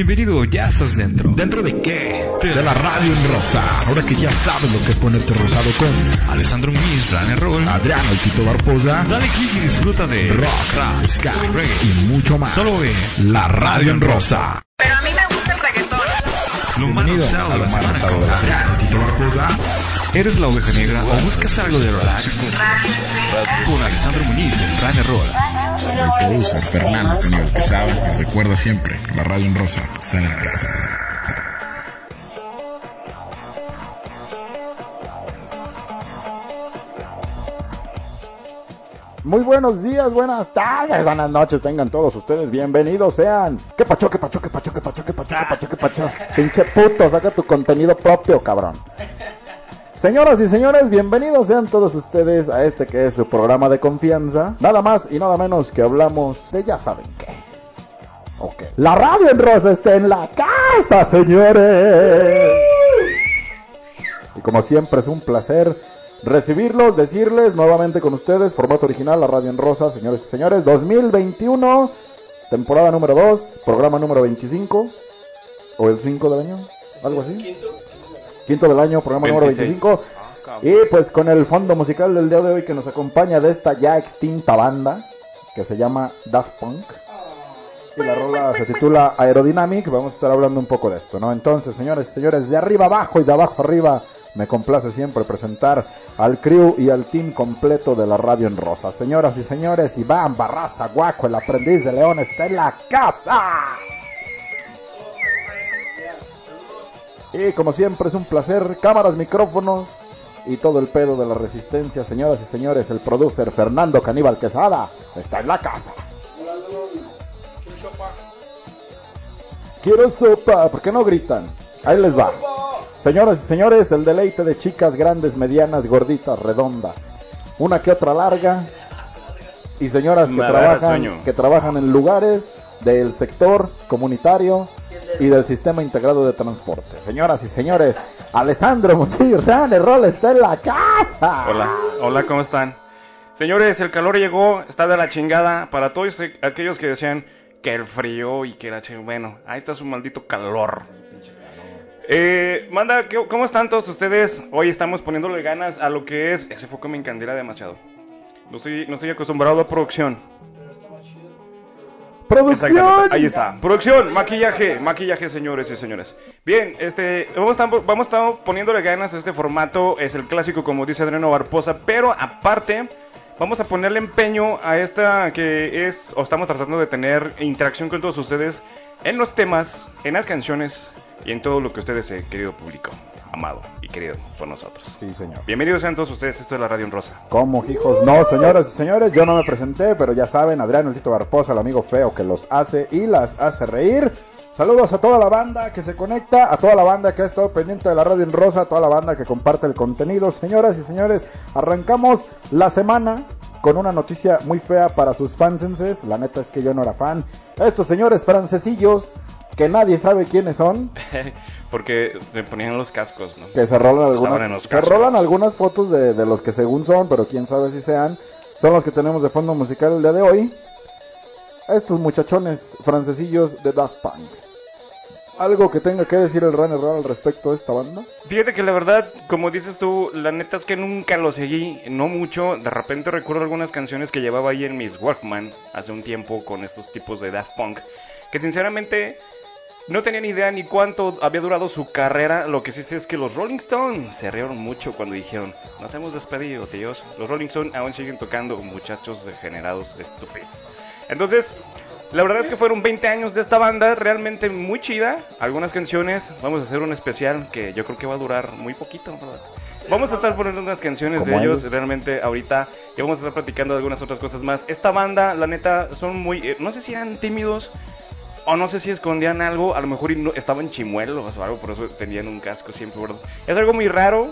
Bienvenido, ya estás dentro. ¿Dentro de qué? De la radio en rosa. Ahora que ya sabes lo que es ponerte rosado con Alessandro Muniz, Rane Roll, Adriano el Tito Barposa, dale click y disfruta de rock, rap, ska reggae. y mucho más. Solo en La radio en rosa. Lo Bienvenido a lo la más de la semana. ¿Eres la oveja negra o buscas algo de relax? Con Alessandro Muniz en Rane Roll. Produces Fernando Caníbal Quesada. Y recuerda siempre, la radio en rosa está en la casa. Muy buenos días, buenas tardes, buenas noches, tengan todos ustedes bienvenidos sean. ¿Qué pacho, qué pacho, qué pacho, qué pacho, qué pacho, qué pacho, qué pacho? Pinche puto, saca tu contenido propio, cabrón. Señoras y señores, bienvenidos sean todos ustedes a este que es su programa de confianza. Nada más y nada menos que hablamos de ya saben qué. Ok. La radio en rosa está en la casa, señores. Y como siempre es un placer recibirlos, decirles nuevamente con ustedes, formato original, la radio en rosa, señores y señores, 2021, temporada número 2, programa número 25, o el 5 del año, algo así. Quinto. del año, programa número 25. Y pues con el fondo musical del día de hoy que nos acompaña de esta ya extinta banda, que se llama Daft Punk. Y la rola se titula Aerodynamic, vamos a estar hablando un poco de esto, ¿no? Entonces, señores y señores, de arriba abajo y de abajo arriba, me complace siempre presentar al crew y al team completo de la radio en rosa. Señoras y señores, Iván Barraza Guaco, el aprendiz de León, está en la casa. Y como siempre es un placer, cámaras, micrófonos y todo el pedo de la resistencia, señoras y señores, el producer Fernando Caníbal Quesada está en la casa. Quiero sopa, ¿por qué no gritan? Ahí les va. Señoras y señores, el deleite de chicas grandes, medianas, gorditas, redondas. Una que otra larga. Y señoras que trabajan, que trabajan en lugares del sector comunitario y del sistema integrado de transporte. Señoras y señores, Alessandro Rane Roll está en la casa. Hola, hola, ¿cómo están? Señores, el calor llegó, está de la chingada. Para todos aquellos que decían que el frío y que era chingada, bueno, ahí está su maldito calor. Eh, manda, ¿qué- ¿cómo están todos ustedes? Hoy estamos poniéndole ganas a lo que es. Ese foco me encandila demasiado. No estoy, no estoy acostumbrado a producción. Producción. Ahí está. Producción, maquillaje, maquillaje, señores y señores. Bien, este, vamos a, estar- vamos a estar poniéndole ganas a este formato. Es el clásico, como dice Adriano Barposa. Pero aparte, vamos a ponerle empeño a esta que es, o estamos tratando de tener interacción con todos ustedes en los temas, en las canciones y en todo lo que ustedes, eh, querido público, amado y querido por nosotros. Sí, señor. Bienvenidos sean todos ustedes. Esto es la Radio en Rosa. ¿Cómo, hijos? No, señoras y señores, yo no me presenté, pero ya saben, Adrián el Tito Barposa, el amigo feo que los hace y las hace reír. Saludos a toda la banda que se conecta, a toda la banda que ha estado pendiente de la radio en rosa, a toda la banda que comparte el contenido. Señoras y señores, arrancamos la semana con una noticia muy fea para sus fansenses. La neta es que yo no era fan. Estos señores francesillos que nadie sabe quiénes son, Porque se ponían los cascos, ¿no? que se rolan algunas, se rolan algunas fotos de, de los que según son, pero quién sabe si sean, son los que tenemos de fondo musical el día de hoy. Estos muchachones francesillos de Daft Punk. ¿Algo que tenga que decir el Runner Roll al respecto de esta banda? Fíjate que la verdad, como dices tú, la neta es que nunca lo seguí, no mucho. De repente recuerdo algunas canciones que llevaba ahí en mis Walkman hace un tiempo con estos tipos de Daft Punk, que sinceramente no tenía ni idea ni cuánto había durado su carrera. Lo que sí sé es que los Rolling Stones se rieron mucho cuando dijeron, nos hemos despedido, tíos. Los Rolling Stones aún siguen tocando, muchachos degenerados estúpidos. Entonces, la verdad es que fueron 20 años de esta banda, realmente muy chida. Algunas canciones, vamos a hacer un especial que yo creo que va a durar muy poquito, ¿verdad? Vamos a estar poniendo unas canciones de ellos. realmente ahorita y vamos a estar platicando de algunas otras cosas más. Esta banda, la neta, son muy, eh, no sé si eran tímidos o no sé si escondían algo, a lo mejor estaban chimuelos o algo, por eso tenían un casco siempre, ¿verdad? Es algo muy raro,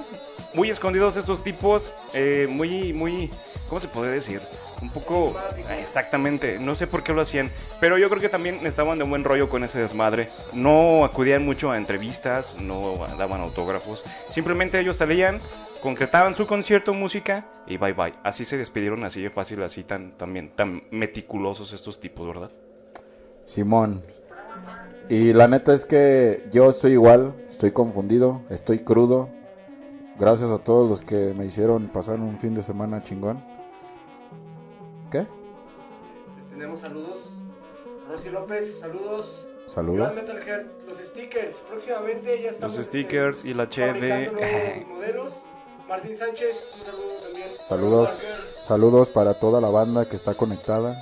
muy escondidos estos tipos, eh, muy, muy, ¿cómo se puede decir? Un poco, exactamente, no sé por qué lo hacían, pero yo creo que también estaban de buen rollo con ese desmadre. No acudían mucho a entrevistas, no daban autógrafos, simplemente ellos salían, concretaban su concierto, música y bye bye. Así se despidieron, así de fácil, así tan, también, tan meticulosos estos tipos, ¿verdad? Simón. Y la neta es que yo estoy igual, estoy confundido, estoy crudo. Gracias a todos los que me hicieron pasar un fin de semana chingón. ¿Qué? Tenemos saludos. Rosy López, saludos. Saludos. Los stickers. Próximamente ya estamos. Los stickers y la cheve. modelos. Martín Sánchez, un saludo también. Saludos, saludos para toda la banda que está conectada.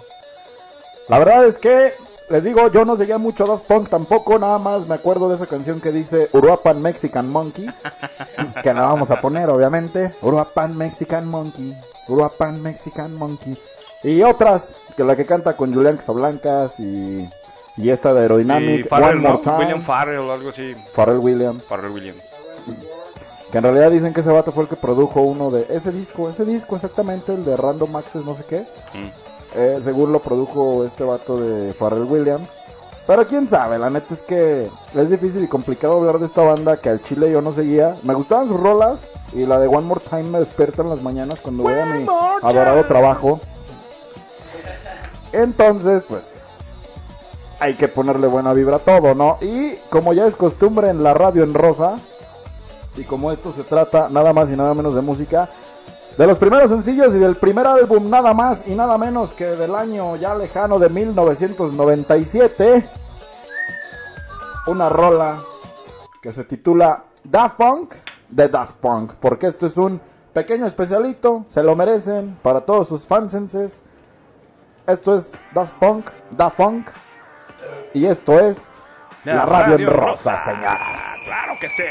La verdad es que, les digo, yo no seguía mucho Daft Punk tampoco, nada más me acuerdo de esa canción que dice Uruapan Mexican Monkey, que la vamos a poner obviamente, Uruapan Mexican Monkey, Uruapan Mexican Monkey, y otras, que la que canta con Julián Casablancas y, y esta de Y Aerodynamic, Farrell, One More ¿no? Time, William Farrell o algo así. Pharrell Williams. Farrell Williams. Que en realidad dicen que ese vato fue el que produjo uno de ese disco, ese disco exactamente, el de Random Access no sé qué. Mm. Eh, según lo produjo este vato de Pharrell Williams. Pero quién sabe, la neta es que es difícil y complicado hablar de esta banda que al chile yo no seguía. Me gustaban sus rolas y la de One More Time me despierta en las mañanas cuando voy a mi adorado trabajo. Entonces, pues hay que ponerle buena vibra a todo, ¿no? Y como ya es costumbre en la radio en rosa, y como esto se trata nada más y nada menos de música, de los primeros sencillos y del primer álbum nada más y nada menos que del año ya lejano de 1997, una rola que se titula Daft Punk de Daft Punk, porque esto es un pequeño especialito, se lo merecen para todos sus fansenses. Esto es Daft Punk, Daft Punk, y esto es la, radio, en rosa, señoras. Claro que sí.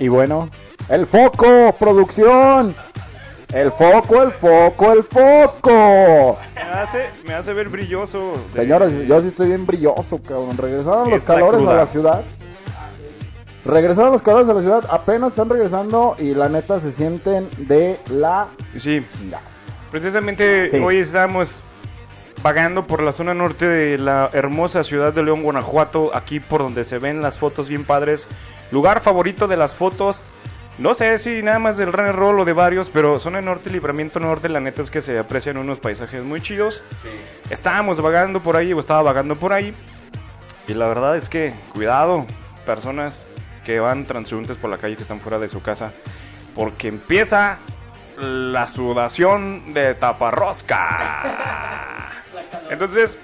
Y bueno, el foco, producción. El foco, el foco, el foco. Me hace, me hace ver brilloso. de- Señores, yo sí estoy bien brilloso, cabrón. Regresaron los calores a la ciudad. Regresaron los calores a la ciudad. Apenas están regresando y la neta se sienten de la Sí, precisamente Sí. hoy estamos vagando por la zona norte de la hermosa ciudad de León, Guanajuato, aquí por donde se ven las fotos bien padres. Lugar favorito de las fotos, no sé si nada más del Runner Roll o de varios, pero zona norte, libramiento norte, la neta es que se aprecian unos paisajes muy chidos. Estábamos vagando por ahí, o estaba vagando por ahí, y la verdad es que, cuidado, personas que van transeúntes por la calle que están fuera de su casa, porque empieza la sudación de taparrosca. Entonces,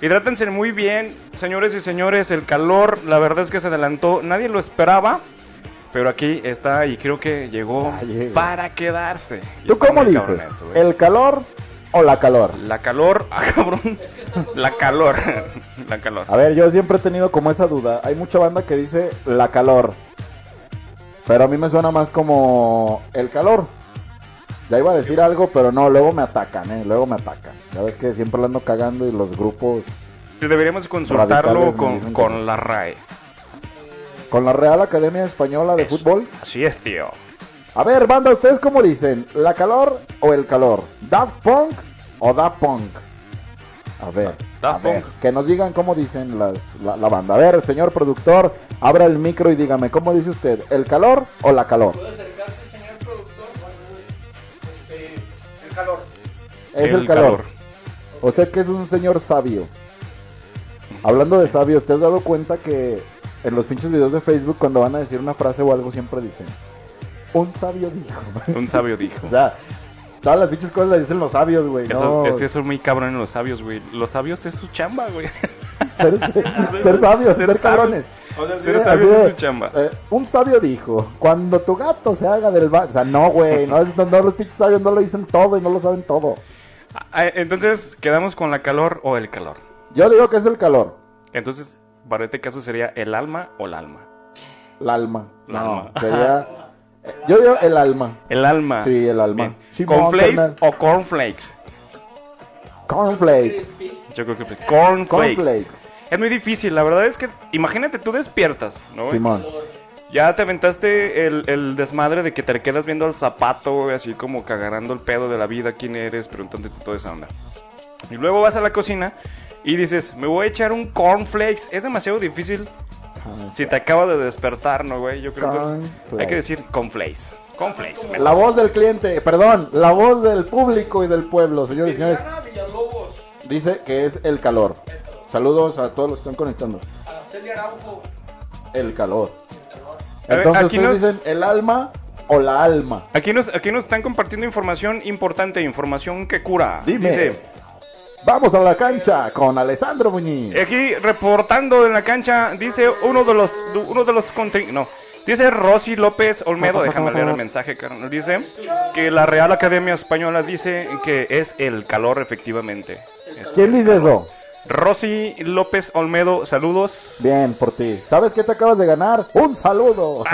hidrátense muy bien, señores y señores, el calor, la verdad es que se adelantó, nadie lo esperaba, pero aquí está y creo que llegó Ya llega. para quedarse. Y ¿Tú cómo dices? ¿El calor o la calor? La calor, ah, cabrón. La calor, la calor. A ver, yo siempre he tenido como esa duda. Hay mucha banda que dice la calor. Pero a mí me suena más como el calor. Ya iba a decir algo, pero no, luego me atacan, ¿eh? Luego me atacan. Ya ves que siempre lo ando cagando y los grupos Deberíamos consultarlo con, que con la RAE. con la Real Academia Española de Eso. Fútbol. Así es, tío. A ver, banda, ¿ustedes cómo dicen? ¿La calor o el calor? ¿Daft Punk o Da Punk? A ver, Daft a ver, Punk. que nos digan cómo dicen las, la, la banda. A ver, señor productor, abra el micro y dígame, ¿cómo dice usted? ¿El calor o la calor? Calor. Es el, El calor. calor. Usted que es un señor sabio. Hablando de sabio, ¿usted has dado cuenta que en los pinches videos de Facebook cuando van a decir una frase o algo siempre dicen un sabio dijo? Un sabio dijo. o sea, todas las pinches cosas las dicen los sabios, güey. Eso, no, es que eso es muy cabrón en los sabios, güey. Los sabios es su chamba, güey. ser, ser- ser sabios, ser, Ser sabios. cabrones. O sea, Ser sí, sabios así es de, su chamba. eh, un sabio dijo, cuando tu gato se haga del baño, o sea, no, güey, no, es- no, no, los pinches sabios no lo dicen todo y no lo saben todo. Ah, Entonces, quedamos con la calor o el calor. Yo digo que es el calor, Entonces, para este caso sería el alma o el alma. el alma. La no, alma. sería, eh, yo digo el alma. El alma. Sí, el alma. ¿Cornflakes o cornflakes? Cornflakes. Yo creo que cornflakes. Cornflakes. Es muy difícil, la verdad es que imagínate tú despiertas, ¿no? Simón. Ya te aventaste el, el desmadre de que te quedas viendo al zapato, así como cagarando el pedo de la vida, quién eres, preguntándote toda esa onda. Y luego vas a la cocina y dices, me voy a echar un cornflakes. Es demasiado difícil si te acabas de despertar, ¿no, güey? Yo creo que hay que decir. Cornflakes. me- La voz del cliente, perdón, la voz del público y del pueblo, señores y señores, dice que es el calor. Saludos a todos los que están conectando. Araujo, El calor. Entonces aquí ustedes nos- dicen el alma o la alma. Aquí nos, aquí nos están compartiendo información importante, información que cura. Dime. Dice, Vamos a la cancha con Alessandro Muñiz. aquí reportando en la cancha, dice uno de los, uno de los no, dice Rosy López Olmedo, déjame leer el mensaje, carnal. Dice que la Real Academia Española dice que es el calor, efectivamente. Es- ¿Quién dice eso? Rosy López Olmedo, saludos. Bien, por ti. ¿Sabes qué te acabas de ganar? Un saludo.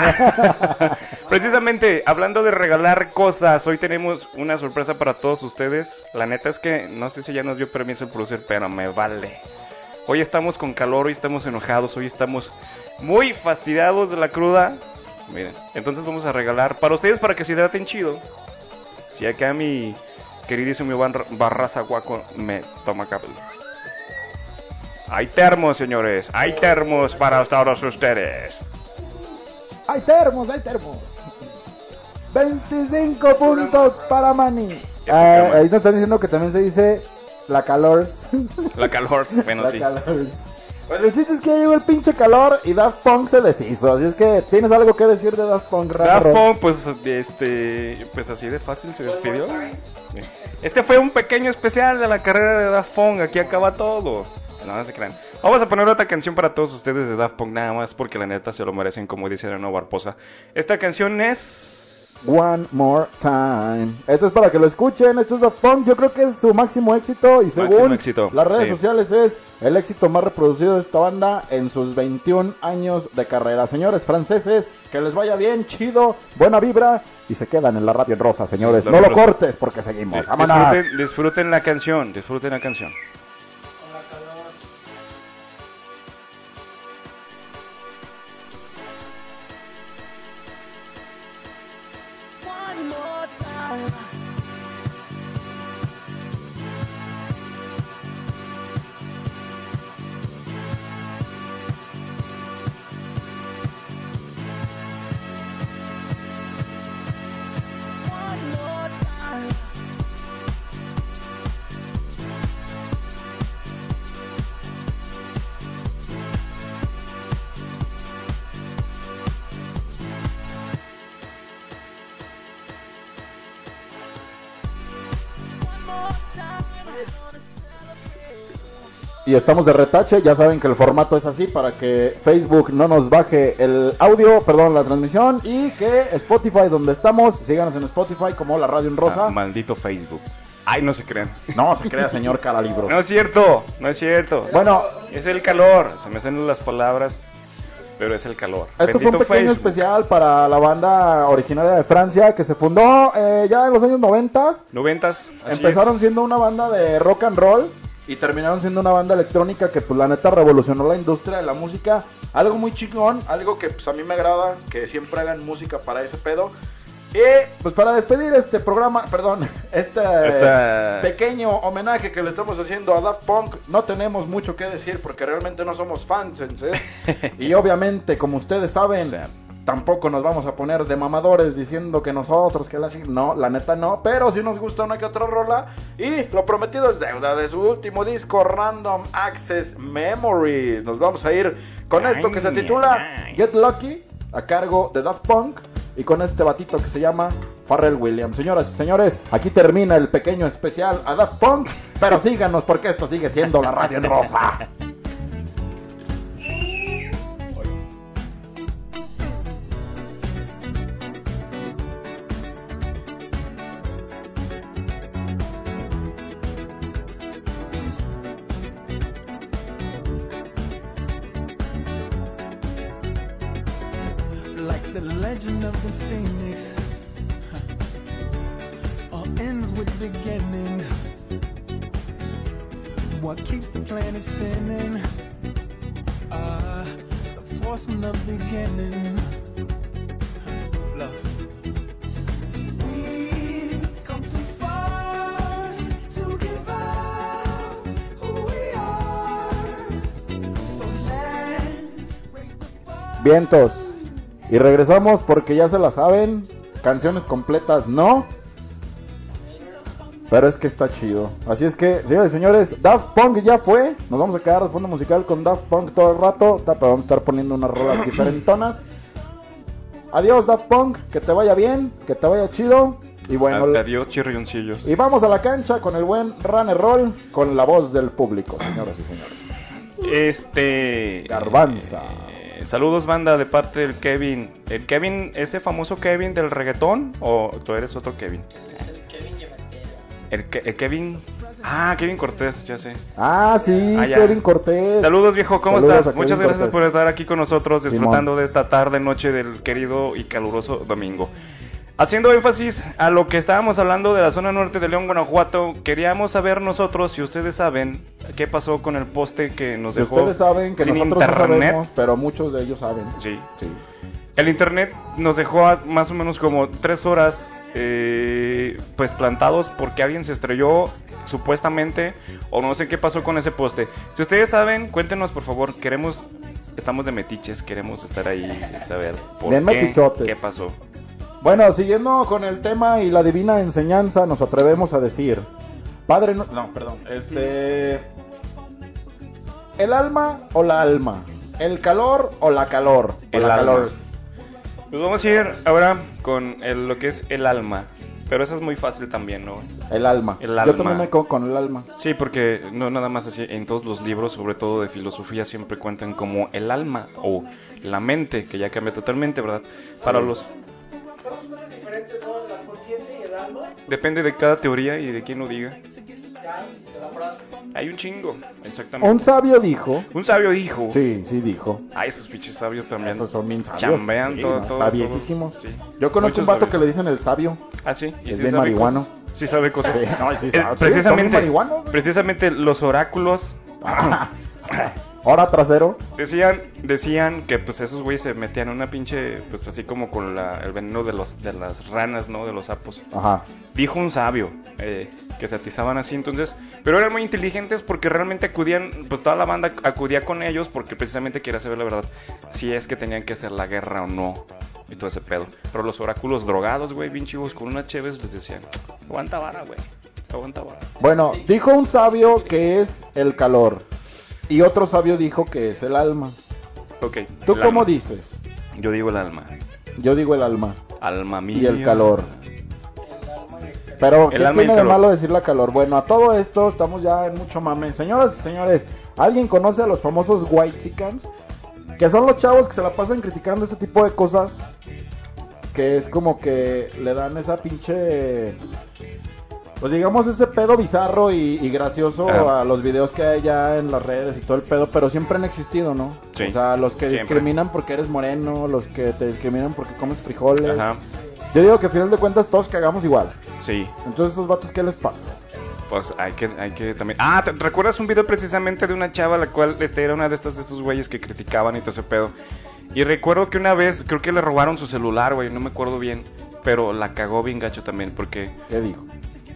Precisamente, hablando de regalar cosas, hoy tenemos una sorpresa para todos ustedes. La neta es que no sé si ya nos dio permiso el producer, pero me vale. Hoy estamos con calor, hoy estamos enojados, hoy estamos muy fastidiados de la cruda. Miren, entonces vamos a regalar para ustedes para que se hidraten chido. Si acá mi queridísimo Iván Barraza Guaco me toma cable. Hay termos, señores, hay termos para todos ustedes. hay termos, hay termos. 25 puntos para Manny. Ah, ahí nos están diciendo que también se dice la calors. La calor, bueno, la sí. calors. Pues el chiste es que llegó el pinche calor y Daft Punk se deshizo. Así es que, ¿tienes algo que decir de Daft Punk, Daft Raro? Punk, pues, este, pues así de fácil se despidió. Este fue un pequeño especial de la carrera de Daft Punk. Aquí acaba todo. No, se crean. Vamos a poner otra canción para todos ustedes de Daft Punk, nada más porque la neta se lo merecen, como dice Elena Barposa. Esta canción es. One More Time. Esto es para que lo escuchen. Esto es Daft Punk. Yo creo que es su máximo éxito. Y según Máximo éxito, las redes sí. sociales, es el éxito más reproducido de esta banda en sus 21 años de carrera. Señores franceses, que les vaya bien, chido, buena vibra. Y se quedan en la radio en rosa, señores. Sí, no lo rosa. cortes porque seguimos. Dis- Vámonos. Disfruten, disfruten la canción, disfruten la canción. Y estamos de retache, ya saben que el formato es así para que Facebook no nos baje el audio, perdón, la transmisión y que Spotify donde estamos, síganos en Spotify como la radio en rosa. Ah, maldito Facebook. Ay, no se crean. No se crea, señor cara libros. No es cierto, no es cierto. Bueno, Es el calor, se me hacen las palabras, pero es el calor. esto fue un pequeño Facebook. especial para la banda originaria de Francia que se fundó eh, ya en los años noventas. Noventas, así Empezaron es. siendo una banda de rock and roll y terminaron siendo una banda electrónica que pues la neta revolucionó la industria de la música. Algo muy chingón, algo que pues a mí me agrada, que siempre hagan música para ese pedo. Y pues para despedir este programa, perdón, este pequeño homenaje que le estamos haciendo a Daft Punk, no tenemos mucho que decir porque realmente no somos fans, ¿eh? y obviamente como ustedes saben. Tampoco nos vamos a poner de mamadores diciendo que nosotros, que la No, la neta no. Pero sí nos gusta una que otra rola. Y lo prometido es deuda de su último disco, Random Access Memories. Nos vamos a ir con esto que se titula. Get Lucky, a cargo de Daft Punk. Y con este batito que se llama Pharrell Williams. Señoras y señores, aquí termina el pequeño especial a Daft Punk. Pero síganos porque esto sigue siendo la radio en rosa. What keeps the planet spinning? Ah, the force from the beginning. Vientos. Y regresamos porque ya se la saben. Canciones completas no. Pero es que está chido. Así es que, señores y señores, Daft Punk ya fue. Nos vamos a quedar de fondo musical con Daft Punk todo el rato. Pero vamos a estar poniendo unas rolas diferentonas. Adiós, Daft Punk. Que te vaya bien. Que te vaya chido. Y bueno, Adiós, chirrioncillos. y vamos a la cancha con el buen Runner Roll. Con la voz del público, señoras y señores. Este. Garbanza. eh, saludos, banda, de parte del Kevin. ¿El Kevin, ese famoso Kevin del reggaetón? ¿O tú eres otro Kevin? El, el Kevin. Ah, Kevin Cortés, ya sé. Ah, sí, Ah. Kevin Cortés. Saludos, viejo, ¿cómo Saludos estás? Muchas gracias Cortés. por estar aquí con nosotros, Simón. disfrutando de esta tarde, noche del querido y caluroso domingo. Haciendo énfasis a lo que estábamos hablando de la zona norte de León, Guanajuato, queríamos saber nosotros, si ustedes saben, qué pasó con el poste que nos Si dejó ustedes saben que sin nosotros no internet. sabemos, pero muchos de ellos saben. Sí. Sí. El internet nos dejó más o menos como tres horas eh, pues plantados porque alguien se estrelló supuestamente o no sé qué pasó con ese poste. Si ustedes saben, cuéntenos por favor, queremos, estamos de metiches, queremos estar ahí y saber por qué, metichotes. qué pasó. Bueno, siguiendo con el tema y la divina enseñanza, nos atrevemos a decir, Padre, no, no, perdón, este, el alma o la alma, el calor o la calor, El la calor. Pues vamos a ir ahora con el- lo que es el alma, pero eso es muy fácil también, ¿no? El alma. El Yo alma. también me quedo con el alma. Sí, porque no nada más así, en todos los libros, sobre todo de filosofía, siempre cuentan como el alma o la mente, que ya cambia totalmente, ¿verdad? Para los... ¿Cuántas cosas diferentes son la conciencia y el alma? Depende de cada teoría y de quién lo diga. Hay un chingo, exactamente. Un sabio dijo, Un sabio dijo. sí, sí dijo, Ay, esos pinches sabios también. esos son bien sabios, Chambean sí, todo, todo, sabiesísimos. Sí. Yo conozco Muchos un vato sabios. que le dicen el sabio. Ah, sí. ¿Y es sí bien sabe marihuano. cosas? Sí sabe cosas. Sí, no, sí Eh, sabe, precisamente, marihuanos, güey. precisamente los oráculos Ahora trasero. Decían, decían que pues esos güeyes se metían una pinche, pues así como con la- el veneno de los de las ranas, ¿no? De los sapos. Ajá. Dijo un sabio eh, que se atizaban así, entonces, pero eran muy inteligentes porque realmente acudían, pues toda la banda acudía con ellos porque precisamente quería saber la verdad, si es que tenían que hacer la guerra o no y todo ese pedo. Pero los oráculos drogados, güey, bien chivos con una chévez les decían, aguanta vara, güey, aguanta vara. Bueno, dijo un sabio que es el calor. Y otro sabio dijo que es el alma. Ok. ¿Tú el cómo alma. dices? Yo digo el alma. Yo digo el alma. Alma mía. Y el calor. Pero, ¿qué El alma y tiene de malo decir la calor? Bueno, a todo esto estamos ya en mucho mame. Señoras y señores, ¿alguien conoce a los famosos White Chickens? Que son los chavos que se la pasan criticando este tipo de cosas. Que es como que le dan esa pinche. Pues digamos ese pedo bizarro y, y gracioso a los videos que hay ya en las redes y todo el pedo, pero siempre han existido, ¿no? Sí, o sea, los que siempre. discriminan porque eres moreno, los que te discriminan porque comes frijoles. Ajá. Yo digo que al final de cuentas todos cagamos igual. Sí. Entonces, esos vatos, ¿qué les pasa? Pues hay que, hay que también. Ah, ¿te recuerdas un video precisamente de una chava la cual este era una de estas de estos güeyes que criticaban y todo ese pedo? Y recuerdo que una vez, creo que le robaron su celular, güey, no me acuerdo bien, pero la cagó bien gacho también porque ¿Qué dijo?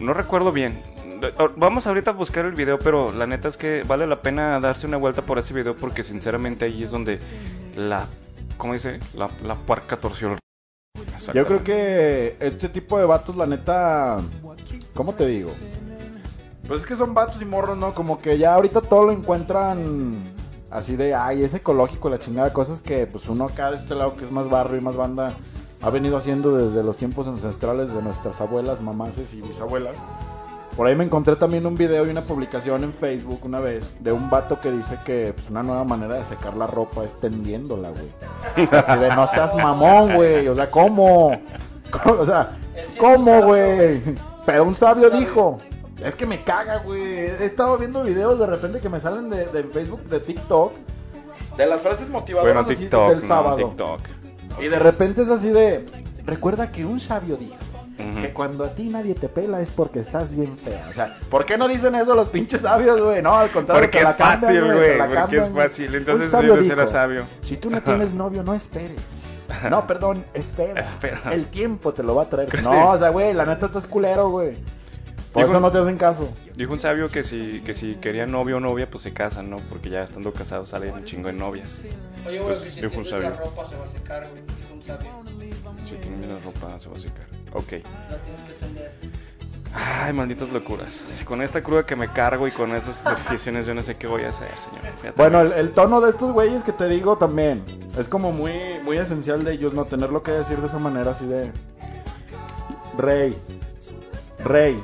No recuerdo bien. Vamos ahorita a buscar el video, pero la neta es que vale la pena darse una vuelta por ese video porque sinceramente ahí es donde la ¿cómo dice? La, la puerca torció el... Yo creo que este tipo de vatos, la neta, ¿cómo te digo? Pues es que son vatos y morros, ¿no? Como que ya ahorita todo lo encuentran así de, ay, es ecológico, la chingada, cosas que pues uno acá de este lado que es más barrio y más banda ha venido haciendo desde los tiempos ancestrales de nuestras abuelas, mamases y bisabuelas. Por ahí me encontré también un video y una publicación en Facebook una vez de un vato que dice que pues, una nueva manera de secar la ropa es tendiéndola, güey. Así de, no seas mamón, güey. O sea, ¿cómo? ¿Cómo? O sea, ¿cómo, güey? Pero un sabio dijo, es que me caga, güey. He estado viendo videos de repente que me salen de, de Facebook, de TikTok, de las frases motivadoras Bueno, así del no, sábado. TikTok. Y de repente es así de, recuerda que un sabio dijo. Que cuando a ti nadie te pela es porque estás bien fea. O sea, ¿por qué no dicen eso los pinches sabios, güey? No, al contrario, Porque te la es fácil, güey, porque cambian, es fácil. Entonces sabio. Si tú no tienes novio, no esperes. No, perdón, espera. Espera. El tiempo te lo va a traer. No, o sea, güey, la neta estás culero, güey. Por eso no te hacen caso. Dijo un sabio que si, que si quería novio o novia, pues se casan, ¿no? Porque ya estando casados salen un chingo de novias. Oye, güey, Pues, si dijo un tienes la sabio. ropa se va a secar, güey. Dijo un sabio. Si tienen la ropa, se va a secar. Ok. La tienes que tender. Ay, malditas locuras. Con esta cruda que me cargo y con esas definiciones, yo no sé qué voy a hacer, señor. Fíjate. Bueno, el, el tono de estos güeyes que te digo también es como muy, muy esencial de ellos, ¿no? Tenerlo que decir de esa manera, así de... Rey, rey,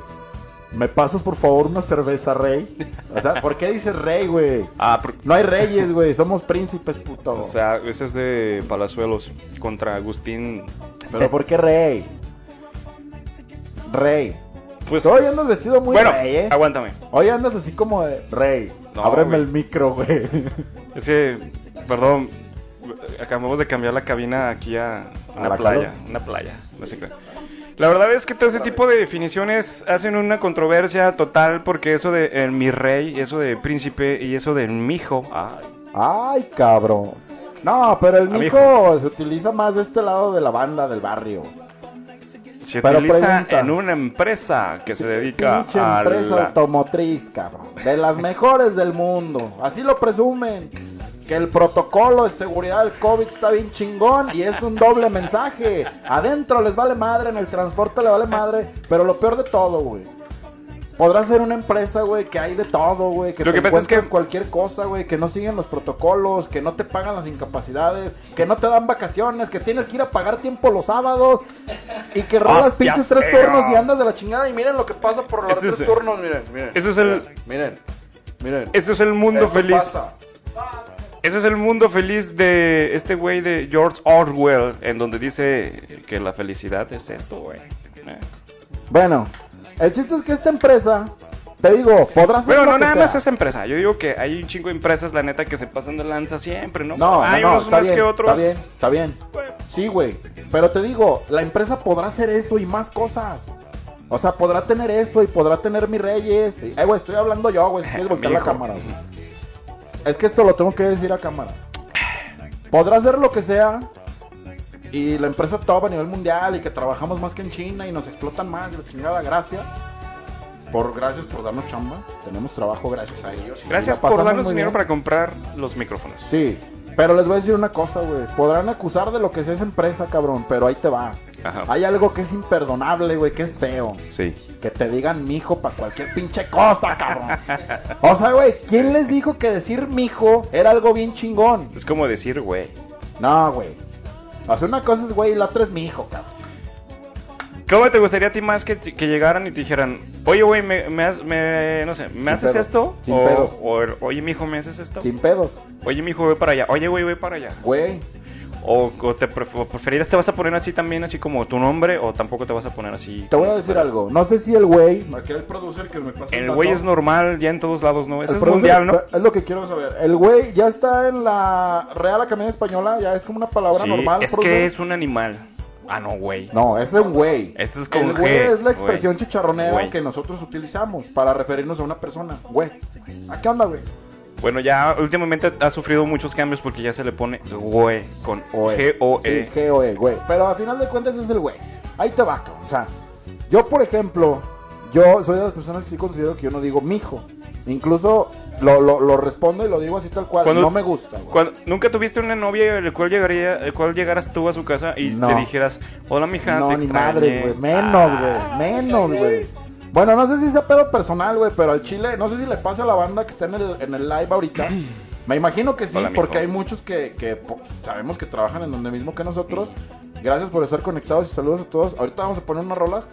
¿me pasas por favor una cerveza, rey? O sea, ¿por qué dices rey, güey? Ah, por- No hay reyes, güey, somos príncipes, puto. o sea, ese es de Palazuelos contra Agustín. ¿Pero por qué rey? Rey. Pues. Hoy andas vestido muy bueno, rey, ¿eh? aguántame. Hoy andas así como de rey. No, Ábreme el micro, güey. Es que, perdón, acabamos de cambiar la cabina aquí a una la playa. calor? Una playa, no sé qué. La verdad es que todo ese tipo de definiciones hacen una controversia total porque eso de el mi rey, eso de príncipe y eso de mijo, ay, Ay, cabrón. No, pero el mijo se utiliza más de este lado de la banda del barrio. se Pero utiliza pregunta. en una empresa que se dedica Pinche a empresa la... automotriz, cabrón. De las mejores del mundo. Así lo presumen. Que el protocolo de seguridad del COVID está bien chingón y es un doble mensaje. Adentro les vale madre, en el transporte le vale madre. Pero lo peor de todo, güey. Podrá ser una empresa, güey, que hay de todo, güey. Que Lo te que es cualquier cosa, güey. Que no siguen los protocolos, que no te pagan las incapacidades, que no te dan vacaciones, que tienes que ir a pagar tiempo los sábados y que rolas pinches tres feo. turnos y andas de la chingada. Y miren lo que pasa por los tres es- turnos, miren, miren. Eso es el- Miren, miren. Eso es el mundo Eso feliz. pasa. Ese es el mundo feliz de este güey de George Orwell, en donde dice que la felicidad es esto, güey. Eh. Bueno, el chiste es que esta empresa, te digo, podrá ser Bueno, lo no nada sea. más esa empresa. Yo digo que hay un chingo de empresas, la neta, que se pasan de lanza siempre, ¿no? No, hay no, no, unos está más bien, que otros. está bien, está bien. Bueno, Sí, güey. Pero te digo, la empresa podrá hacer eso y más cosas. O sea, podrá tener eso y podrá tener mis reyes. y- Eh, güey, estoy hablando yo, güey. Si quieres voltear la cámara, güey. Es que esto lo tengo que decir a cámara. Podrá hacer lo que sea. Y la empresa top a nivel mundial y que trabajamos más que en China y nos explotan más y la chingada, gracias. Por, gracias por darnos chamba. Tenemos trabajo gracias a ellos. y Gracias por darnos dinero para comprar los micrófonos. Sí, pero les voy a decir una cosa, güey. Podrán acusar de lo que sea esa empresa, cabrón, pero ahí te va. Ajá. Hay algo que es imperdonable, güey, que es feo. Sí. Que te digan mijo para cualquier pinche cosa, cabrón. O sea, güey, ¿quién les dijo que decir mijo era algo bien chingón? Es como decir, güey. No, güey. O sea, una cosa es güey y la otra es mijo, cabrón. ¿Cómo te gustaría a ti más que, que llegaran y te dijeran, oye, güey, me, me, me- no sé, ¿me Sin haces pedos, esto? sin o, pedos. o, oye, mijo, ¿me haces esto? Sin pedos, Oye, mijo, ve para allá. Oye, güey, ve para allá. güey. O, o te pref- o preferirás, te vas a poner así también, así como tu nombre, o tampoco te vas a poner así. Te voy a decir algo. No sé si el güey. Aquí el producer que me pasa El güey es normal ya en todos lados, ¿no? Ese El es producer- mundial, ¿no? Es lo que quiero saber. El güey ya está en la Real Academia Española, ya es como una palabra Sí, normal. es producer. que es un animal. Ah, no, güey. No, es un güey. Ese es con El güey G, es la expresión güey. chicharronera Güey. que nosotros utilizamos para referirnos a una persona. Güey. ¿A qué onda, güey? Bueno, ya últimamente ha sufrido muchos cambios porque ya se le pone güey con Oe. G-O-E. Sí, G-O-E, güey. Pero a final de cuentas es el güey. Ahí te va, cabrón. O sea, yo, por ejemplo, yo soy de las personas que sí considero que yo no digo mijo. Incluso lo, lo, lo respondo y lo digo así tal cual. Cuando- no me gusta, güey. Cuando- ¿Nunca tuviste una novia el cual llegaría, el cual llegaras tú a su casa y No. te dijeras, hola mija, No, te ni extrañé"? madre, güey. Menos, Ah, güey. Menos, güey. Bueno, no sé si sea pedo personal, güey, pero al chile, no sé si le pasa a la banda que está en el, en el live ahorita. Me imagino que sí, Hola, porque hay muchos que, que sabemos que trabajan en donde mismo que nosotros. Gracias por estar conectados y saludos a todos. Ahorita vamos a poner unas rolas.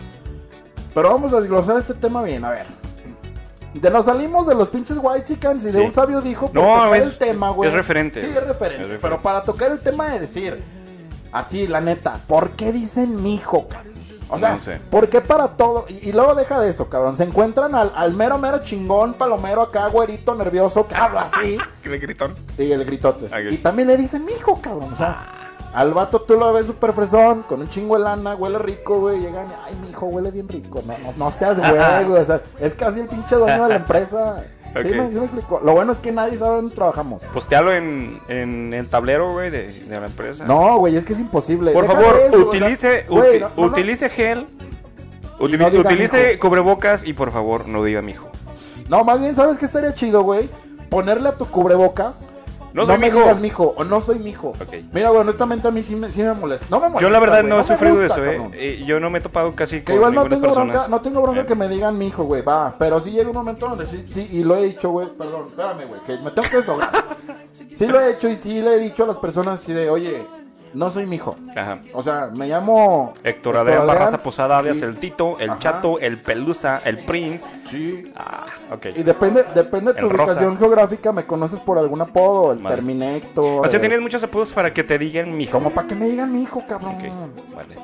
Pero vamos a desglosar este tema bien, a ver. De nos salimos de los pinches white chickens y Sí. de un sabio dijo por No, tocar es- el tema, güey. es referente, Sí, es referente. Es referente. Pero para tocar el tema de decir, así, la neta, ¿por qué dicen mijo, cabrón? O sea, No sé. ¿por qué para todo? Y, y luego deja de eso, cabrón. Se encuentran al, al mero, mero chingón, palomero acá, güerito, nervioso, que habla así. ¿Qué gritón? Y el gritote. Y también le dicen mijo, cabrón. O sea, al vato tú lo ves súper fresón, con un chingo de lana, huele rico, güey. Llegan ay, mijo, huele bien rico. No, no, no seas güey, güey. O sea, es casi el pinche dueño de la empresa. Ok. ¿Sí, me, sí me explico? Lo bueno es que nadie sabe dónde trabajamos. Postealo en, en el tablero, güey, de, de la empresa. No, güey, es que es imposible. Por Deja favor, eso, utilice, uti- no, utilice gel. Diga utilice cubrebocas y por favor no diga mijo. No, más bien, ¿sabes qué estaría chido, güey? Ponerle a tu cubrebocas. No soy me mijo. digas mijo o no soy mijo. Ok. Mira, güey, honestamente a mí sí me, sí me molesta. No me molesta. Yo la verdad güey, no he sufrido de gusta, eso, eh. Eh, Yo no me he topado casi Que con igual no ninguna tengo bronca, no tengo bronca Eh. que me digan mi hijo, güey, va, pero sí llega un momento donde sí, sí, y lo he dicho, güey, perdón, espérame, güey, que me tengo que desahogar. Sí lo he hecho y sí le he dicho a las personas así de, oye, no soy mi hijo. Ajá. O sea, me llamo... Héctor Adrián Barraza Posada, alias y- el Tito, el Ajá. Chato, el Pelusa, el Prince. Sí. Ah, ok. Y depende, depende de tu Rosa. ubicación geográfica, me conoces por algún apodo, el Vale. Terminator. O sea, tienes muchos apodos para que te digan mijo. Como para que me digan mi hijo, cabrón. Ok, vale.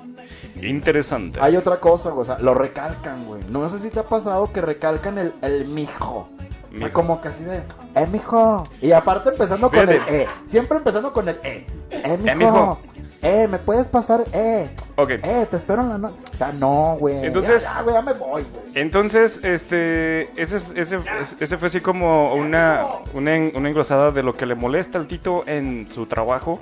Interesante. Hay otra cosa, o sea, lo recalcan, güey. No sé si te ha pasado que recalcan el, el mijo. O sea, como que así de, eh, mijo. Y aparte empezando con el eh. Siempre empezando con el eh. Eh, mijo. mijo. Eh, ¿me puedes pasar? Eh. Ok. Eh, te espero en la noche. O sea, no, güey. Entonces- Ya, ya, güey, ya me voy, güey. Entonces, este, ese, es- ese, ese fue así como una, una, en- una englosada de lo que le molesta al Tito en su trabajo.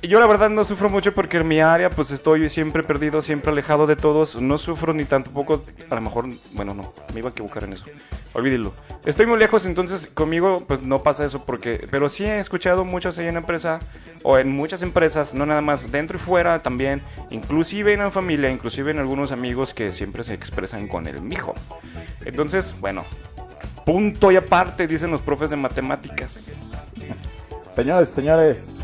Yo la verdad no sufro mucho porque en mi área pues estoy siempre perdido, siempre alejado de todos. No sufro ni tampoco, a lo mejor, bueno, no, me iba a equivocar en eso. Olvídelo. Estoy muy lejos, entonces conmigo pues no pasa eso porque, pero sí he escuchado muchas ahí en empresa o en muchas empresas, no nada más dentro y fuera también, inclusive en la familia, inclusive en algunos amigos que siempre se expresan con el mijo. Entonces, bueno, punto y aparte dicen los profes de matemáticas. Señores, señores.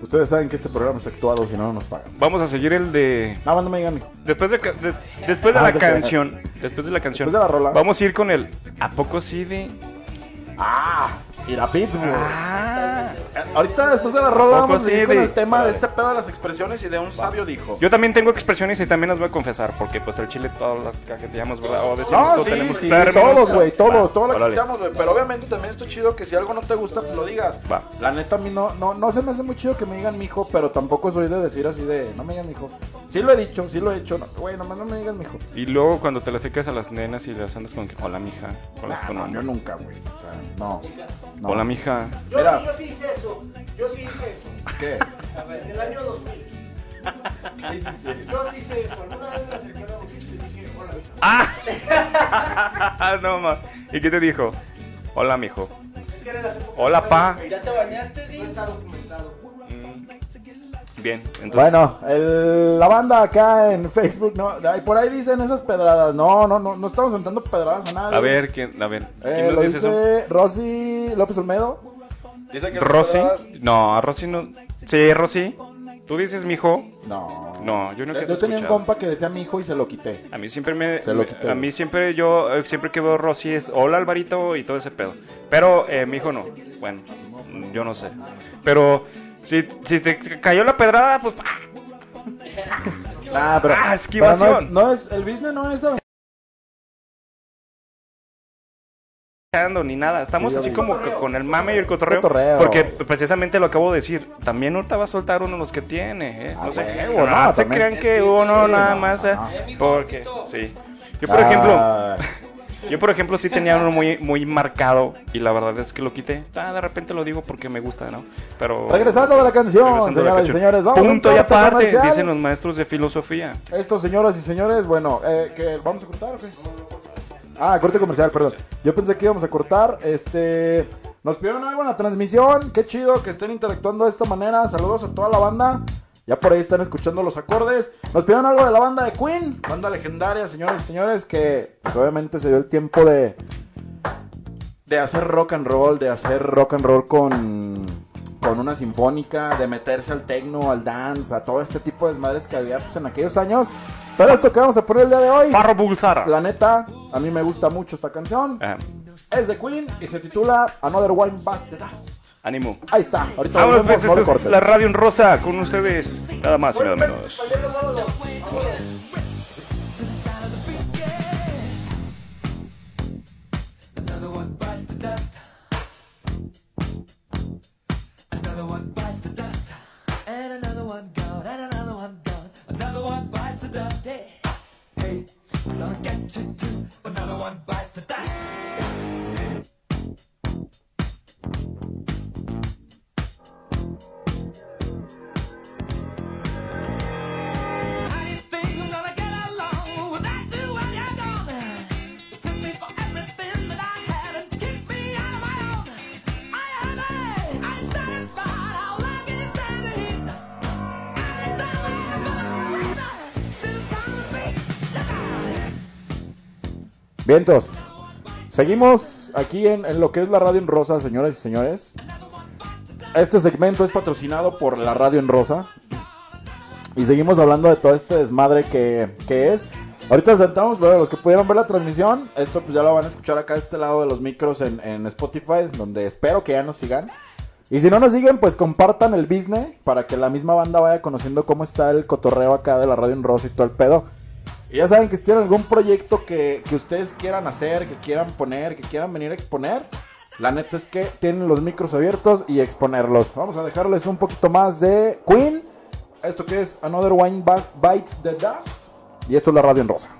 Ustedes saben que este programa es actuado, si no, no nos pagan. Vamos a seguir el de Nada más no me digan. Después de, de- después de Ah, la canción, después de la canción, Después de la rola. vamos a ir con el ¿A poco sí de? Ah, ir a Pittsburgh. Ah. Ahorita después de la rola Poco vamos a ir con el tema de este pedo de las expresiones y de un sabio dijo. Yo también tengo expresiones y también las voy a confesar, porque pues el chile todas las cajeteamos, ¿verdad? O decimos, No, sí, tenemos sí, todos, güey, todos, todos la órale. quitamos, güey. Pero obviamente también está chido que si algo no te gusta, pues lo digas. Va. La neta, a mí no, no, no se me hace muy chido que me digan mijo, pero tampoco soy de decir así de, no me digan mijo. Sí lo he dicho, sí lo he hecho, no, güey, nomás no me digan mijo. Y luego cuando te las secas a las nenas y las andas con que, hola mija, ¿cuál es Nah, no, yo nunca, güey. O sea, no. no. Hola mija. Yo, Mira. sí, yo sí hice eso. Yo sí hice eso. ¿Qué? A ver, en el año 2000. Yo sí hice eso. Alguna vez me acerqué a y dije, hola, mija. ¡Ah! no ma. ¿Y qué te dijo? Hola mijo. Es que era épocas Hola, pa. ¿Ya te bañaste, No está documentado. Bien, entonces Bueno, el- la banda acá en Facebook, no, ay, por ahí dicen esas pedradas. No, no, no, no estamos sentando pedradas a nadie. a ver, ¿quién, a ver, Eh, ¿quién lo nos dice eso? dice Rosy López Olmedo. Dice que ¿Rosy? No, Rosy no. Sí, Rosy. ¿Tú dices mijo? No. No, yo nunca Yo te he tenía un escuchado. compa que decía mi hijo y se lo quité. A mí siempre me, Se lo quité. a mí siempre yo eh, siempre que veo Rosy es hola Alvarito y todo ese pedo. Pero eh, mi hijo no. Bueno, yo no sé. Pero si, si te cayó la pedrada, pues ¡ah! Ah, pero, Ah, esquivación. pero no, es, no es- el business no es ni nada. Estamos Sí, así como que con el mame y el cotorreo, Cotorreo. Porque precisamente lo acabo de decir. También ahorita va a soltar uno de los que tiene. ¿eh? Ah, No sé, huevo, no, no, se crean que uno Sí, nada más. eh. Porque, sí. Yo, por ejemplo, Ah, Yo, por ejemplo, sí tenía uno muy, muy marcado y la verdad es que lo quité. Ah, de repente lo digo porque me gusta, ¿no? Pero... Regresando a la canción, señoras y señores, vamos Punto y aparte, comercial. dicen los maestros de filosofía. Estos, señoras y señores, bueno, eh, que ¿vamos a cortar o qué? Ah, corte comercial, perdón. Yo pensé que íbamos a cortar. Este, nos pidieron algo en la transmisión. Qué chido que estén interactuando de esta manera. Saludos a toda la banda. Ya por ahí están escuchando los acordes. Nos pidieron algo de la banda de Queen, banda legendaria, señores y señores, que pues, obviamente se dio el tiempo de de hacer rock and roll, de hacer rock and roll con con una sinfónica, de meterse al techno, al dance, a todo este tipo de desmadres que había pues, en aquellos años. Pero esto que vamos a poner el día de hoy, Farro Bulsara. la neta, a mí me gusta mucho esta canción. Ah, Es de Queen y se titula Another Wine Bites the Dust. Ánimo. Ahí está, ahorita Vámonos, volvemos, pues, no le esta es la radio en rosa con ustedes. Nada más y nada menos. Another one bites the dust. Vientos. Seguimos aquí en, lo que es la radio en rosa, señores y señores. Este segmento es patrocinado por la radio en rosa. Y seguimos hablando de todo este desmadre que, que es. Ahorita sentamos, bueno, los que pudieron ver la transmisión, esto pues ya lo van a escuchar acá a este lado de los micros en, en Spotify, donde espero que ya nos sigan. Y si no nos siguen, pues compartan el business para que la misma banda vaya conociendo cómo está el cotorreo acá de la radio en rosa y todo el pedo. Y ya saben que si tienen algún proyecto que, que ustedes quieran hacer, que quieran poner, que quieran venir a exponer, la neta es que tienen los micros abiertos y exponerlos. Vamos a dejarles un poquito más de Queen. Esto que es Another Wine Bites the Dust. Y esto es la radio en rosa.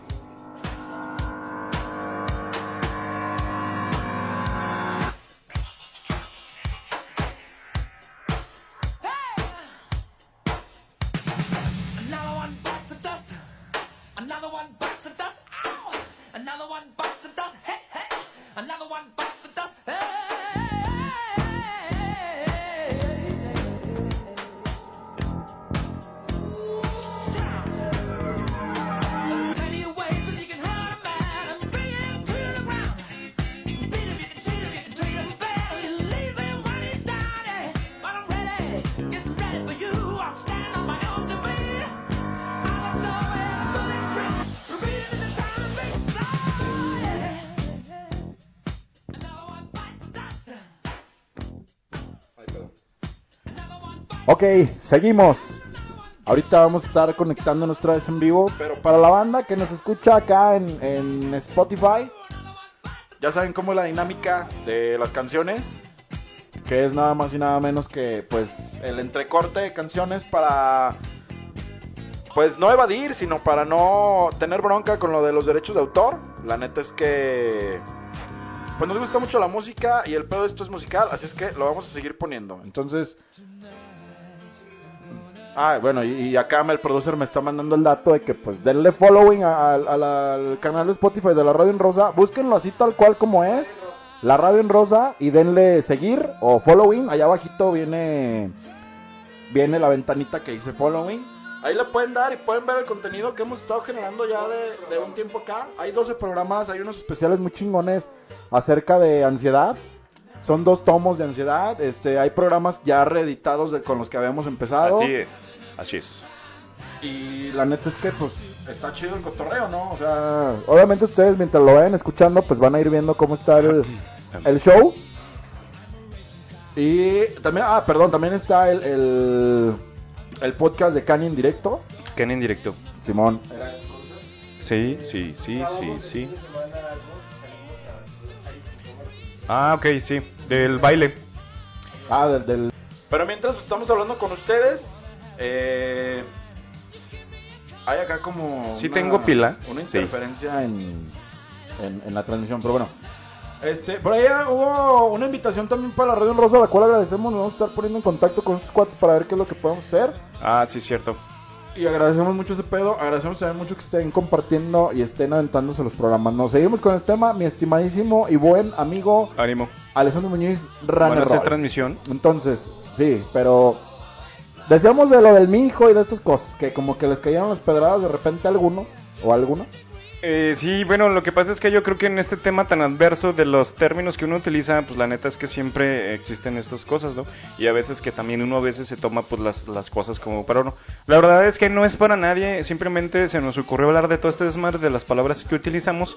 Ok, seguimos. Ahorita vamos a estar conectándonos otra vez en vivo, pero para la banda que nos escucha acá en, en Spotify, ya saben cómo es la dinámica de las canciones, que es nada más y nada menos que pues el entrecorte de canciones para pues no evadir, sino para no tener bronca con lo de los derechos de autor. La neta es que pues nos gusta mucho la música y el pedo de esto es musical, así es que lo vamos a seguir poniendo. Entonces, Ah, bueno, y, y acá el producer me está mandando el dato de que pues denle following a- la- al canal de Spotify de la Radio en Rosa. Búsquenlo así tal cual como es, la Radio en Rosa, y denle seguir o following. Allá abajito viene, viene la ventanita que dice following. Ahí le pueden dar y pueden ver el contenido que hemos estado generando ya de, de un tiempo acá. Hay 12 programas, hay unos especiales muy chingones acerca de ansiedad. Son dos tomos de ansiedad. Este, hay programas ya reeditados de, con los que habíamos empezado. Así es. Y la neta es que, pues, está chido el cotorreo, ¿no? O sea, obviamente ustedes mientras lo vayan escuchando, pues van a ir viendo cómo está el, el show. Y también, ah, perdón, también está el, el, el podcast de Kanye en directo. En directo. Simón. Sí, sí, sí, sí, sí. Ah, ok, sí. Del baile. Ah, del, del- Pero mientras pues, estamos hablando con ustedes, eh, hay acá como... Sí tengo pila, Una sí. interferencia en, en, en la transmisión, pero bueno. Este, por ahí hubo una invitación también para la Radio en Rosa, la cual agradecemos. Nos vamos a estar poniendo en contacto con estos cuates para ver qué es lo que podemos hacer. Ah, sí, cierto. Y agradecemos mucho ese pedo. Agradecemos también mucho que estén compartiendo y estén aventándose los programas. Nos seguimos con el tema, mi estimadísimo y buen amigo Ánimo. Alessandro Muñiz Van a Runner hacer transmisión. Entonces, sí, pero decíamos de lo del mi hijo y de estas cosas, que como que les cayeron las pedradas de repente a alguno o a alguno. Eh, sí, bueno, lo que pasa es que yo creo que en este tema tan adverso de los términos que uno utiliza, pues la neta es que siempre existen estas cosas, ¿no? Y a veces que también uno a veces se toma pues las, las cosas como para uno. La verdad es que no es para nadie, simplemente se nos ocurrió hablar de todo este desmadre de las palabras que utilizamos,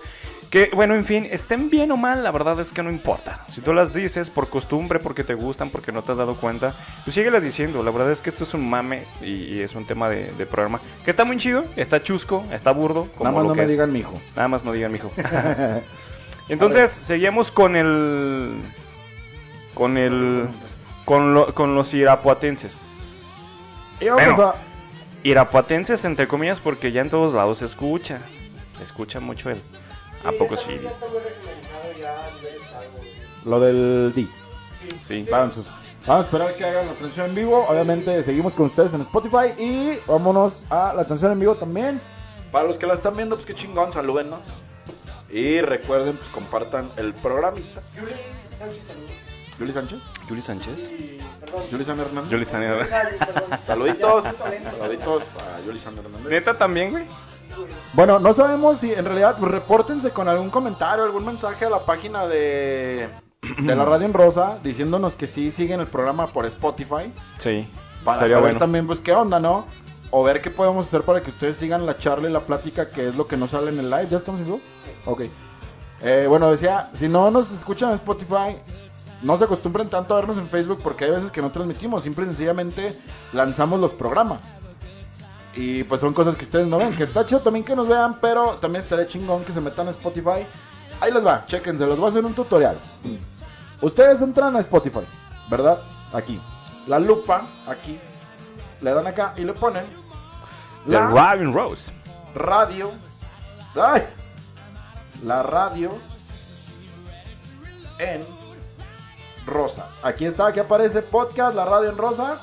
que bueno, en fin, estén bien o mal, la verdad es que no importa. Si tú las dices por costumbre, porque te gustan, porque no te has dado cuenta, pues síguelas diciendo. La verdad es que esto es un mame y, y es un tema de, de programa que está muy chido, está chusco, está burdo, como Nada más lo no que me es. digan mi hijo. Nada más no digan, mijo. Entonces, seguimos con el. Con el. Con, lo- con los irapuatenses. Y vamos Bueno. a... Irapuatenses, entre comillas, porque ya en todos lados se escucha. Se escucha mucho el. ¿A poco sí? Ya está muy ya. Lo del D. Sí. Vamos, vamos a esperar que hagan la transmisión en vivo. Obviamente seguimos con ustedes en Spotify y vámonos a la transmisión en vivo también. Para los que la están viendo, pues qué chingón, salúdenos. Y recuerden, pues compartan el programita. Yuli Sánchez, saludos. Juli Sánchez, Juli Sánchez. Y, perdón. Juli San Hernández. Sánchez, perdón. Saluditos, saluditos para Juli San Hernández. Neta también, güey. Bueno, no sabemos si en realidad, pues repórtense con algún comentario, algún mensaje a la página de, de la Radio en Rosa, diciéndonos que sí siguen el programa por Spotify. Sí. Para Estaría saber bueno. también, pues, qué onda, ¿no? O ver qué podemos hacer para que ustedes sigan la charla y la plática, que es lo que no sale en el live. ¿Ya estamos en vivo? Ok. Eh, bueno, decía, si no nos escuchan en Spotify, no se acostumbren tanto a vernos en Facebook porque hay veces que no transmitimos. Simple y sencillamente lanzamos los programas. Y pues son cosas que ustedes no ven. Que está chido también que nos vean, pero también estaría chingón que se metan a Spotify. Ahí les va, chequense, los voy a hacer un tutorial. Ustedes entran a Spotify, ¿verdad? Aquí. La lupa, aquí. Le dan acá y le ponen La Robin Rose. radio. ¡Ay! La radio en rosa. Aquí está, aquí aparece podcast, la radio en rosa.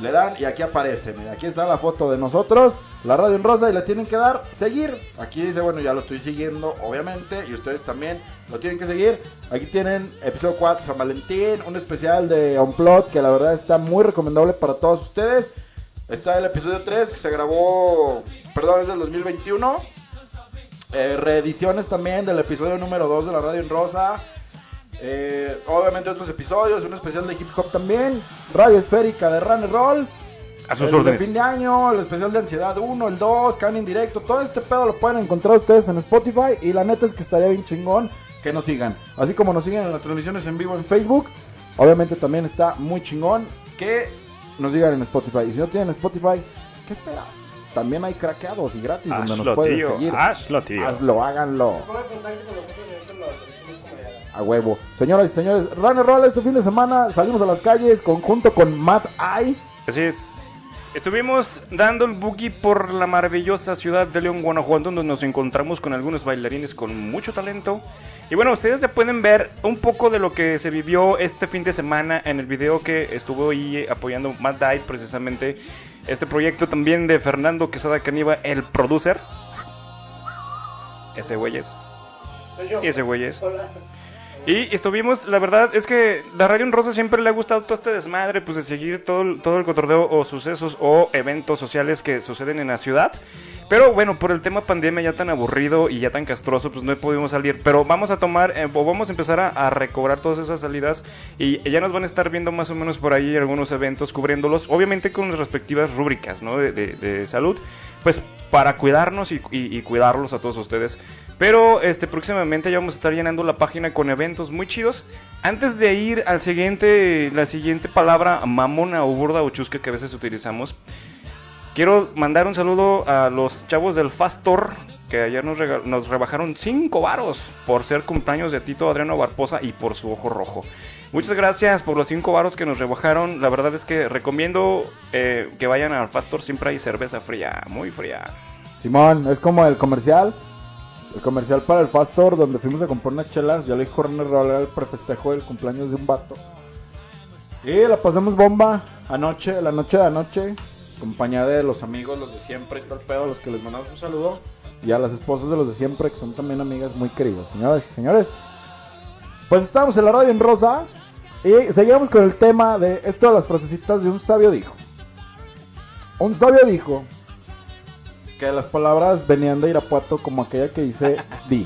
Le dan y aquí aparece, mira, aquí está la foto de nosotros, la radio en rosa y le tienen que dar seguir. Aquí dice, bueno, ya lo estoy siguiendo, obviamente, y ustedes también lo tienen que seguir. Aquí tienen episodio 4 San Valentín, un especial de Unplot que la verdad está muy recomendable para todos ustedes. Está el episodio 3 que se grabó, perdón, es del 2021. Eh, reediciones también del episodio número 2 de la radio en rosa. Eh, obviamente otros episodios, un especial de hip hop también. Radio esférica de Run and Roll. A sus el órdenes. fin de año, el especial de ansiedad 1, el 2, can en directo. Todo este pedo lo pueden encontrar ustedes en Spotify. Y la neta es que estaría bien chingón que nos sigan. Así como nos siguen en las transmisiones en vivo en Facebook. Obviamente también está muy chingón que nos sigan en Spotify. Y si no tienen Spotify, ¿qué esperas? También hay craqueados y gratis donde nos pueden tío, seguir. hazlo, tío. Hazlo, háganlo. A huevo. Señoras y señores, Run and Roll este fin de semana salimos a las calles conjunto con Matt Eye. Así es. Estuvimos dando el boogie por la maravillosa ciudad de León, Guanajuato, donde nos encontramos con algunos bailarines con mucho talento. Y bueno, ustedes ya pueden ver un poco de lo que se vivió este fin de semana en el video que estuvo ahí apoyando Matt Dye, precisamente este proyecto también de Fernando Quesada Caniva, el producer. Ese güey es. Soy yo. Y ese güey es. Hola. Y estuvimos, la verdad es que la Radio en Rosa siempre le ha gustado todo este desmadre, pues de seguir todo, todo el cotorreo o sucesos o eventos sociales que suceden en la ciudad. Pero bueno, por el tema pandemia ya tan aburrido y ya tan castroso, pues no pudimos salir. Pero vamos a tomar, eh, o vamos a empezar a, recobrar todas esas salidas y ya nos van a estar viendo más o menos por ahí algunos eventos cubriéndolos, obviamente con las respectivas rúbricas, ¿no? De, de- de salud, pues para cuidarnos y, y- y cuidarlos a todos ustedes. Pero este próximamente ya vamos a estar llenando la página con eventos muy chidos. Antes de ir al siguiente, la siguiente palabra mamona o burda o chusca que a veces utilizamos, quiero mandar un saludo a los chavos del Fastor que ayer nos, rebajaron 5 varos por ser cumpleaños de Tito Adriano Barposa y por su ojo rojo. Muchas gracias por los 5 varos que nos rebajaron. La verdad es que recomiendo eh, que vayan al Fastor. Siempre hay cerveza fría, muy fría. Simón, es como el comercial. El comercial para el Fast Store donde fuimos a comprar unas chelas. Yo le dije a era el prefestejo del cumpleaños de un vato. Y la pasamos bomba anoche, la noche de anoche, acompañada de los amigos, los de siempre el pedo, los que les mandamos un saludo. Y a las esposas de los de siempre, que son también amigas muy queridas. Señores señores, pues estamos en la radio en rosa y seguimos con el tema de esto de las frasecitas de un sabio dijo. Un sabio dijo que las palabras venían de Irapuato como aquella que dice di.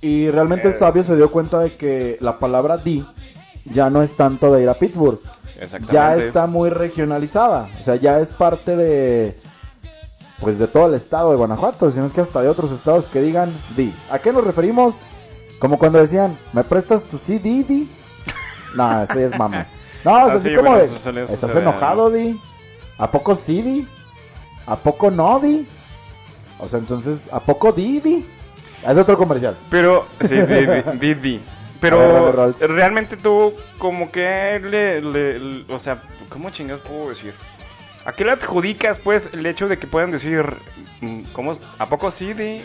Y realmente el sabio se dio cuenta de que la palabra di ya no es tanto de ir a Pittsburgh. Ya está muy regionalizada. O sea, ya es parte de pues de todo el estado de Guanajuato, sino es que hasta de otros estados que digan di. ¿A qué nos referimos? Como cuando decían, ¿me prestas tu CD, di? No, ese es mame. No, es Ah, así sí, como de, eso ¿estás enojado, di? ¿A poco sí, di? ¿A poco no, di? O sea, entonces, ¿a poco di, di? Es otro comercial. Pero, sí, di, di, di, di. A ver, Pero realmente tú, como que le, le- le- O sea, ¿cómo chingas puedo decir? ¿A qué le adjudicas, pues, el hecho de que puedan decir. mm, ¿Cómo? ¿A poco sí, di?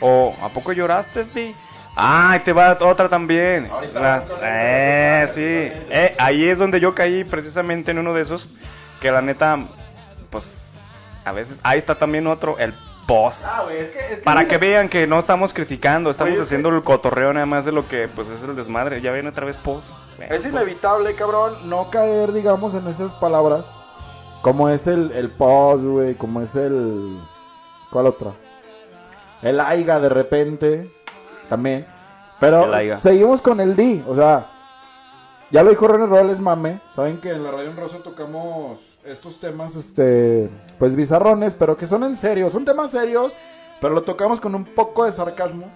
¿O a poco lloraste, di? Ah, ahí te va otra también. La- eh, sí. Eh, ahí es donde yo caí precisamente en uno de esos. Que la neta, pues. A veces. Ahí está también otro, el post. Ah, güey, es que, es que Para que vean que no estamos criticando, estamos Oye, haciendo el cotorreo nada más de lo que pues es el desmadre. Ya ven otra vez pos. Es inevitable, cabrón, no caer, digamos, en esas palabras. Como es el, el pos, güey, como es el... ¿Cuál otra? El aiga de repente, también. Pero seguimos con el di, o sea... Ya lo dijo René Roll, es mame. Saben que en la Radio en Rosa tocamos estos temas, este, pues bizarrones, pero que son en serio. Son temas serios, pero lo tocamos con un poco de sarcasmo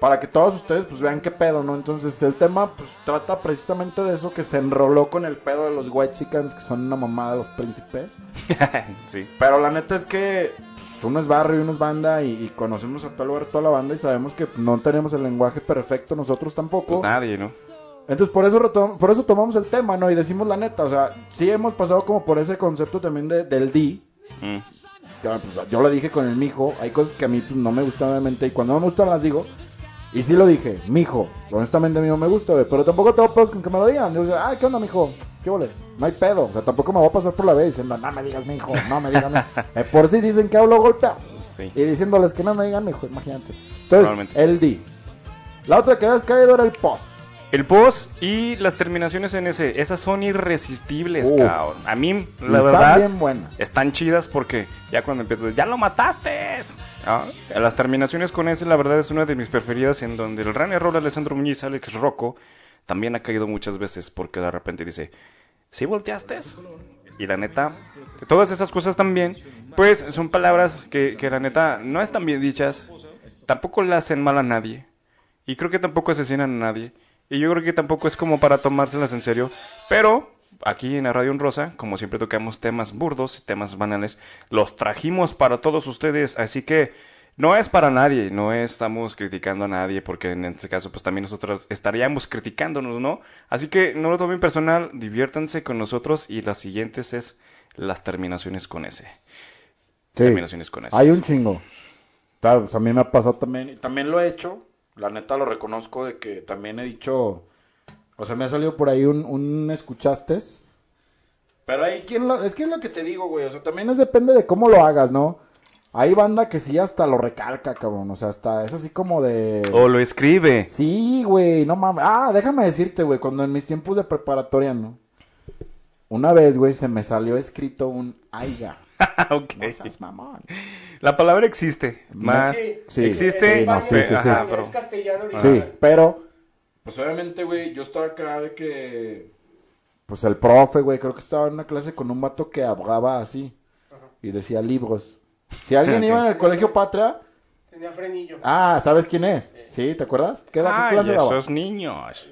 para que todos ustedes pues vean qué pedo, ¿no? Entonces el tema pues trata precisamente de eso que se enroló con el pedo de los White Chickens que son una mamada de los príncipes. sí. Pero la neta es que pues, uno es barrio y uno es banda y, y conocemos a todo lugar toda la banda y sabemos que no tenemos el lenguaje perfecto nosotros tampoco. Pues nadie, ¿no? Entonces por eso retom- por eso tomamos el tema, ¿no? Y decimos la neta, o sea, sí hemos pasado como por ese concepto también de, del D. Mm. Pues, yo lo dije con el mijo, hay cosas que a mí pues, no me gustan obviamente y cuando no me gustan las digo. Y sí lo dije, mijo, honestamente a mí no me gusta, güey, pero tampoco tengo pedos con que me lo digan. Yo ay, ¿qué onda, mijo? ¿Qué vole? No hay pedo, o sea, tampoco me voy a pasar por la vez diciendo, no me digas mijo, no me digas. Eh, por si dicen que hablo golpeado. Sí. Y diciéndoles que no me digan mijo, imagínate. Entonces, el D. La otra que habías caído era el post. El pos y las terminaciones en ese, esas son irresistibles, Uf. cabrón. A mí, la están verdad, bien buenas. están chidas porque ya cuando empiezo, ya lo mataste. Ah, Las terminaciones con ese, la verdad, es una de mis preferidas en donde el error de Alessandro Muñiz, Alex Rocco, también ha caído muchas veces porque de repente dice, ¿sí volteaste? Y la neta, todas esas cosas también, pues son palabras que, que la neta no están bien dichas, tampoco le hacen mal a nadie. Y creo que tampoco asesinan a nadie. Y yo creo que tampoco es como para tomárselas en serio. Pero aquí en la Radio Rosa, como siempre tocamos temas burdos, temas banales, los trajimos para todos ustedes. Así que no es para nadie, no estamos criticando a nadie, porque en este caso pues también nosotros estaríamos criticándonos, ¿no? Así que no lo tomen personal, diviértanse con nosotros y las siguientes es las terminaciones con S. Sí. Terminaciones con S. Hay un chingo. Claro, pues a mí me ha pasado también. Y también lo he hecho. La neta lo reconozco de que también he dicho. O sea, me ha salido por ahí un, un escuchaste. Pero ahí, ¿quién lo.? Es que es lo que te digo, güey. O sea, también es depende de cómo lo hagas, ¿no? Hay banda que sí hasta lo recalca, cabrón. O sea, hasta es así como de. O lo escribe. Sí, güey, no mames. Ah, déjame decirte, güey, cuando en mis tiempos de preparatoria, ¿no? Una vez, güey, se me salió escrito un aiga. ok. No seas mamón. La palabra existe. Más. Sí, Sí, existe. sí, no, sí, sí, sí. Ajá, pero- Es castellano Sí, pero. Pues obviamente, güey, yo estaba acá de que. Pues el profe, güey, creo que estaba en una clase con un vato que hablaba así. Y decía libros. Si alguien Ok. iba en el colegio Patria. Tenía frenillo. Ah, ¿sabes quién es? ¿Sí? ¿Te acuerdas? ¿Qué, Ay, clase daba? esos niños.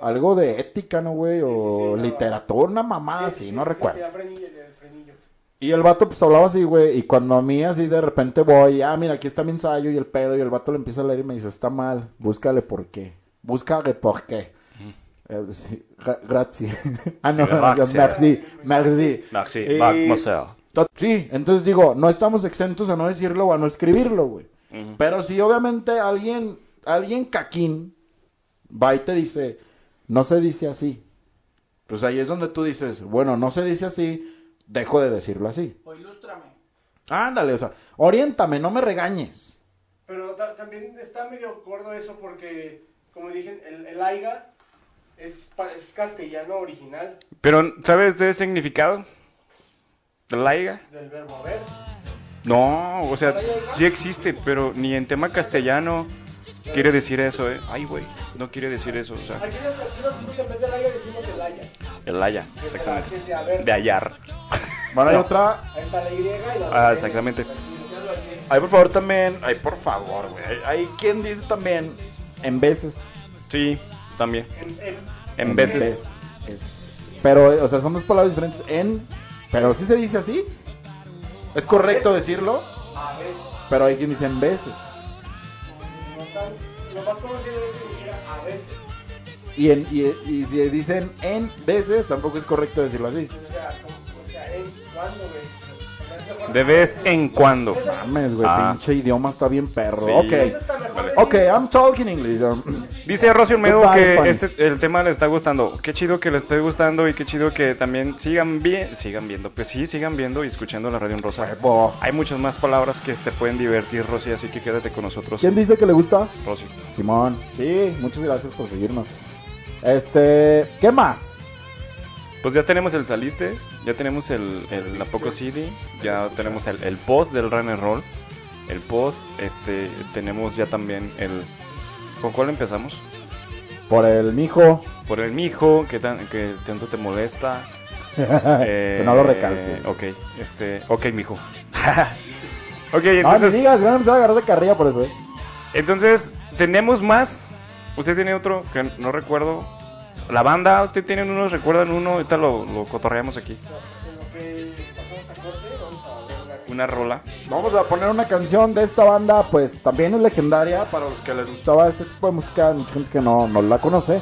Algo de ética, ¿no, güey? O Sí, sí, sí, daba- literatura, una mamada Sí, no sí, recuerdo. Tenía frenillo, frenillo. Y el vato pues hablaba así, güey, y cuando a mí así de repente voy, ah, mira, aquí está mi ensayo y el pedo, y el vato le empieza a leer y me dice, está mal, búscale por qué, búscale por qué. Eh, sí, gra- grazie. ah, no, Grazie. merci, merci. Merci, Y- mademoiselle. Sí, entonces digo, no estamos exentos a no decirlo o a no escribirlo, güey. Ujú. Pero si obviamente alguien, alguien caquín va y te dice, no se dice así. Pues ahí es donde tú dices, bueno, no se dice así, dejo de decirlo así. O ilústrame. Ándale, o sea, oriéntame, no me regañes. Pero ta- también está medio gordo eso porque, como dije, el, el aiga es, es castellano original Pero, ¿sabes de significado? ¿De laiga? del verbo haber. No, o sea, sí existe, pero ni en tema castellano quiere decir eso, ¿eh? Ay, güey, no quiere decir eso, o sea, Aquí, aquí nosotros en vez del aiga decimos el haya. exactamente. de hallar. Bueno, hay otra. Ahí está la Y y la Ah, exactamente. Ay, por favor, también. Ay, por favor, güey. Hay, quien dice también en veces. Sí, también. En, en, En veces. Pero, o sea, son dos palabras diferentes. En. Pero sí se dice así. Es correcto decirlo. Pero hay quien dice en veces. no más Y, en, y, y si dicen en veces, tampoco es correcto decirlo así. O sea, como- o sea, en cuando, güey. De vez en cuando. Mames, güey, Ah. pinche idioma está bien perro. Sí. Ok. Vale. decir- Ok, I'm talking English. um, Dice Rosy Olmedo Goodbye, que este, el tema le está gustando. Qué chido que le esté gustando y qué chido que también sigan bien, sigan viendo. Pues sí, sigan viendo y escuchando la radio en rosa. Huevo. Hay muchas más palabras que te pueden divertir, Rosy, así que quédate con nosotros. ¿Quién dice que le gusta? Rosy. Simón. Sí, muchas gracias por seguirnos. Este, ¿qué más? Pues ya tenemos el Salistes, ya tenemos el, el la Poco CD, ya tenemos el, el post del Run and Roll, el post, este, tenemos ya también el... ¿Con cuál empezamos? Por el mijo. Por el mijo, que, tan, que tanto te molesta. Eh, que no lo recalques. Ok, este, ok, mijo. ok, No, ni entonces, digas, van a empezar a agarrar de carrilla por eso, eh. entonces, tenemos más. Usted tiene otro que no recuerdo. La banda, usted tiene uno, recuerdan uno, ahorita lo, lo cotorreamos aquí. Una- rola. Vamos a poner una canción de esta banda, pues también es legendaria para los que les gustaba este tipo de música, mucha gente que no, no la conoce.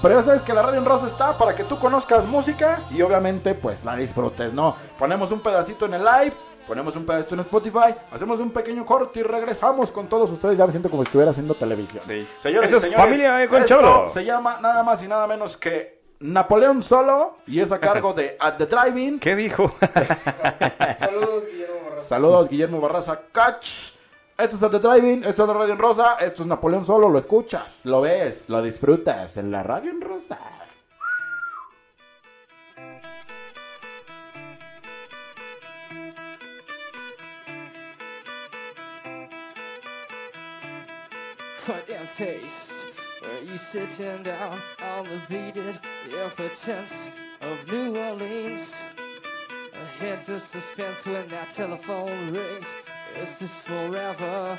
Pero ya sabes que la radio en rosa está para que tú conozcas música y obviamente pues la disfrutes, ¿no? Ponemos un pedacito en el live, ponemos un pedacito en Spotify, hacemos un pequeño corte y regresamos con todos ustedes. Ya me siento como si estuviera haciendo televisión. Sí. Señores, Eso es señores, Familia de esto Concholo. Se llama nada más y nada menos que Napoleón Solo y es a cargo de At the Driving. ¿Qué dijo? Saludos, Guillermo Barraza. Saludos, Guillermo Barraza Cach. Esto es At the Driving, esto es la Radio en Rosa, esto es Napoleón Solo, lo escuchas, lo ves, lo disfrutas en la Radio en Rosa. Cut and paste. Where you sitting down on the beaded impotence of New Orleans. A hint of suspense when that telephone rings. Is this forever?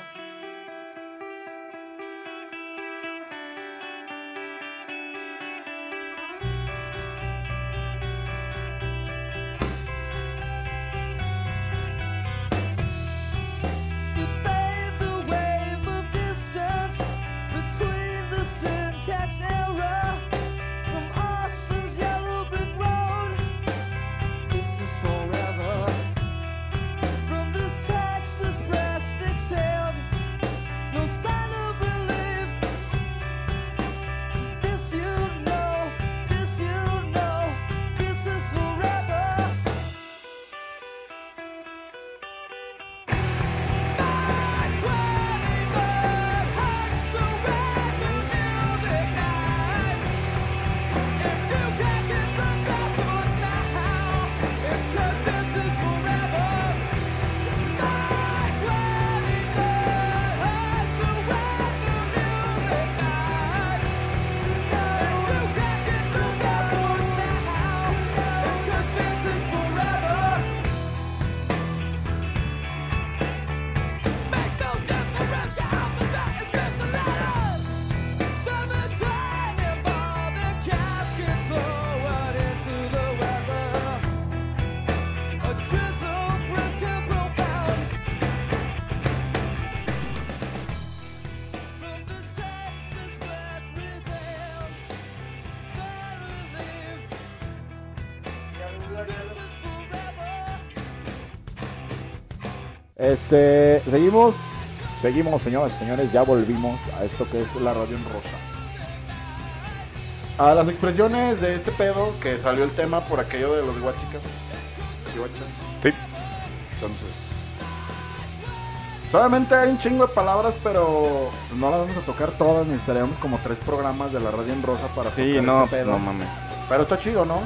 Este, seguimos, seguimos, señoras y señores, ya volvimos a esto que es la radio en rosa. A las expresiones de este pedo que salió el tema por aquello de los guachicas. ¿Sí, guachicas? Sí. Entonces, solamente hay un chingo de palabras, pero no las vamos a tocar todas. Necesitaríamos como tres programas de la radio en rosa para Sí, tocar no, este pues pedo. no mames. Pero está chido, ¿no?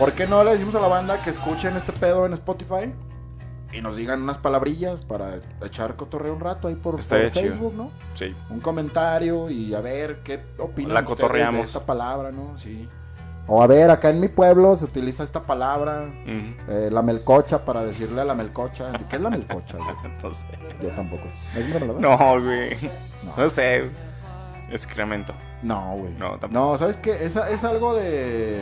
¿Por qué no le decimos a la banda que escuchen este pedo en Spotify? Y nos digan unas palabrillas para echar cotorreo un rato ahí por. Facebook, ¿no? Sí. Un comentario y a ver qué opinan La cotorreamos. de esta palabra, ¿no? Sí. O a ver, acá en mi pueblo se utiliza esta palabra, eh, la melcocha, para decirle a la melcocha. ¿Qué es la melcocha, güey? No sé. Yo tampoco. No, güey. No. No sé. Excremento. No, güey. No, tampoco. No, ¿sabes qué? Es, es algo de,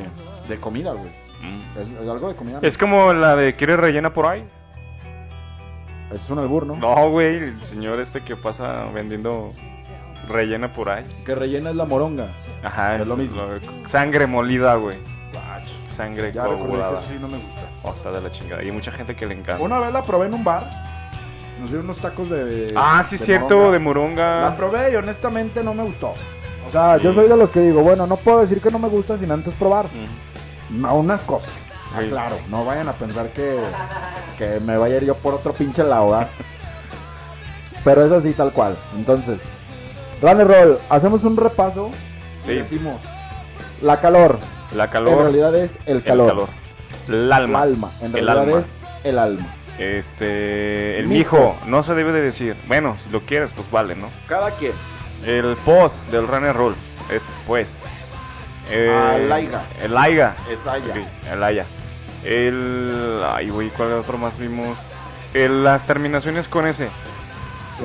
de comida, güey. Mm. Es, es algo de comida. Es como la de ¿Quieres rellena por ahí? Es un albur, ¿no? No, güey, el señor este que pasa vendiendo rellena por ahí. Que rellena es la moronga. Ajá, Es lo mismo. Sangre molida, güey. Sangre Ya coagulada. eso sí no me gusta. O sea, de la chingada. Y hay mucha gente que le encanta. Una vez la probé en un bar. Nos dieron unos tacos de. Ah, sí, de cierto, moronga. de moronga. La probé y honestamente no me gustó. O sea, yo soy de los que digo, bueno, no puedo decir que no me gusta sin antes probar. Mm. No, unas cosas. Ah, Sí. claro, no vayan a pensar que, que me vaya a ir yo por otro pinche lado, ¿verdad? Pero es así tal cual. Entonces, Run and Roll, hacemos un repaso. Sí. Y decimos, la calor. La calor. En realidad es el el calor. calor. El alma. El alma. En El realidad alma. es el alma. Este. El Mijo. mijo. No se debe de decir. Bueno, si lo quieres, pues vale, ¿no? Cada quien. El post del run and roll es pues. Eh, Alaiga. El aiga. Es allá. Ok, el aya. El. Ay, güey, ¿cuál otro más vimos? El- las terminaciones con ese.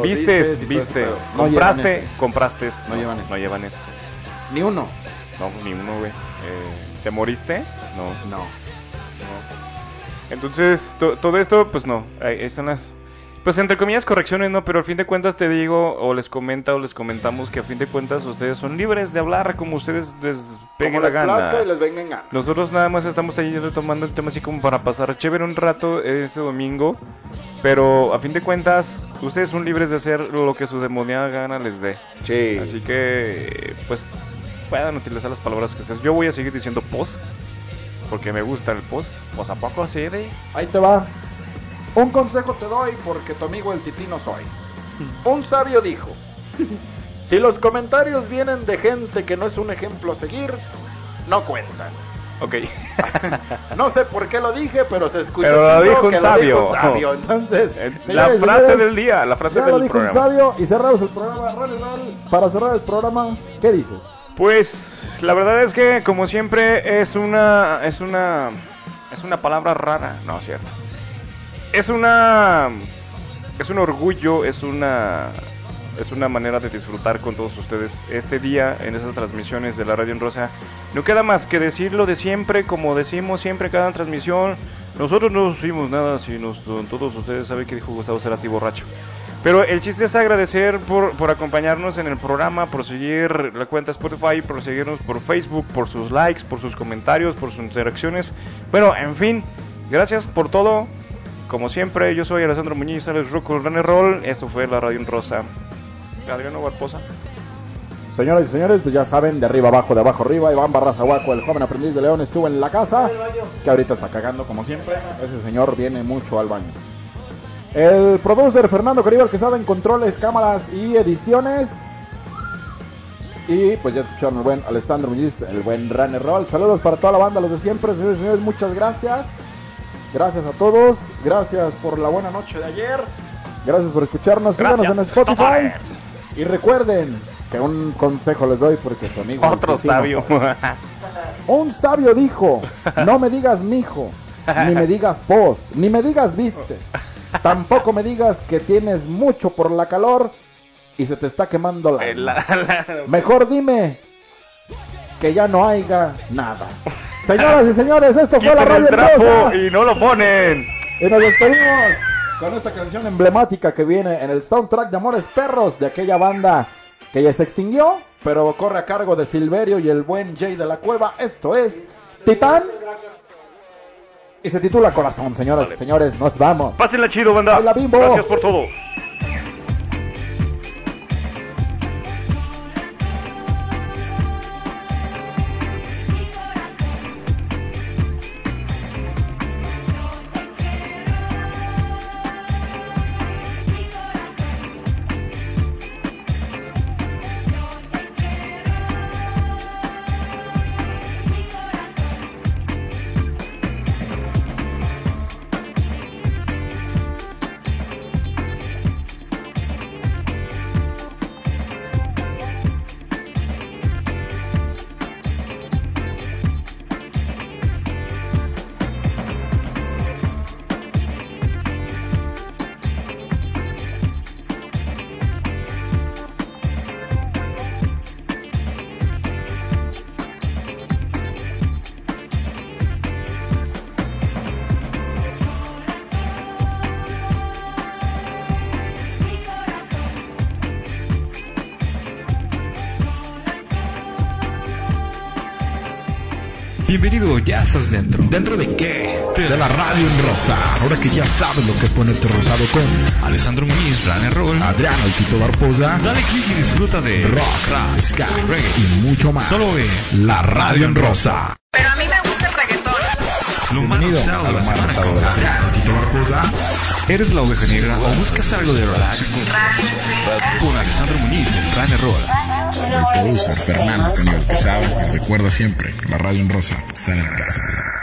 Vistes, viste. No Compraste, ese. compraste. No llevan ese. No llevan ese. Ni uno. No, ni uno, güey. Eh, ¿Te moriste? No. No. No. Entonces, to- todo esto, pues no. Ahí están las. Pues entre comillas correcciones, ¿no? Pero al fin de cuentas te digo, o les comenta, o les comentamos que a fin de cuentas ustedes son libres de hablar como ustedes les pegue Como la les gana. plazca y les venga en gana. Nosotros nada más estamos ahí retomando el tema así como para pasar chévere un rato este domingo. Pero a fin de cuentas, ustedes son libres de hacer lo que su demoniada gana les dé. Sí. Así que, pues, puedan utilizar las palabras que ustedes. Yo voy a seguir diciendo post, porque me gusta el post. ¿O a poco así de? Ahí te va. Un consejo te doy porque tu amigo el titino soy. Un sabio dijo, si los comentarios vienen de gente que no es un ejemplo a seguir, no cuentan. Ok. No sé por qué lo dije, pero se escucha Pero lo dijo un que sabio. Lo dijo un sabio. Entonces, la señores, frase señores, del día, la frase ya lo del dijo un sabio y cerramos el programa. Para cerrar el programa, ¿qué dices? Pues la verdad es que como siempre es una es una es una palabra rara, no es cierto. Es una es un orgullo, es una es una manera de disfrutar con todos ustedes este día en esas transmisiones de la Radio en Rosa. No queda más que decirlo de siempre, como decimos siempre cada transmisión. Nosotros no hicimos nada si todos ustedes saben que dijo Gustavo Cerati borracho. Pero el chiste es agradecer por, por acompañarnos en el programa, por seguir la cuenta Spotify, por seguirnos por Facebook, por sus likes, por sus comentarios, por sus interacciones. Bueno, en fin, gracias por todo. Como siempre, yo soy Alessandro Muñiz, Alex Rocco, Runner Roll. Esto fue la Radio en Rosa. Adriano Barbosa. Señoras y señores, pues ya saben, de arriba abajo, de abajo arriba, Iván Barrazahuaco, el joven aprendiz de León, estuvo en la casa, que ahorita está cagando como siempre. Ese señor viene mucho al baño. El producer Fernando Caribe, el que sabe en controles, cámaras y ediciones. Y pues ya escucharon el buen Alessandro Muñiz, el buen Runner Roll. Saludos para toda la banda, los de siempre, señores y señores, muchas gracias. Gracias a todos, gracias por la buena noche de ayer. Gracias por escucharnos, síganos en Spotify. Y recuerden que un consejo les doy porque tu amigo Otro vecino- sabio. Un sabio dijo, no me digas mijo, ni me digas pos, ni me digas vistes. Tampoco me digas que tienes mucho por la calor y se te está quemando la... La- la- Mejor dime que ya no haya nada. Señoras y señores, esto fue la radio el trapo y no lo ponen. Y nos despedimos con esta canción emblemática que viene en el soundtrack de Amores Perros de aquella banda que ya se extinguió, pero corre a cargo de Silverio y el buen Jay de la Cueva. Esto es Titán Y se titula Corazón, señoras y señores, nos vamos. Pásenla chido, banda. Gracias por todo. Bienvenido, ya estás dentro. ¿Dentro de qué? De la radio en rosa. Ahora que ya sabes lo que es ponerte rosado con Alessandro Muniz, Runner Roll. Adriano el Tito Barbosa, Dale click y disfruta de rock, rap, ska, reggae. y mucho más. Solo en la radio en rosa. Pero a mí me gusta el reggaetón. Lo Bienvenido a la semana con Adriano. semana. Tito Barbosa, ¿Eres la oveja negra o buscas algo de relax? Con Alessandro Muniz en Runner Roll. El producer Fernando Tenido Pesado. Recuerda siempre, la radio en rosa está en.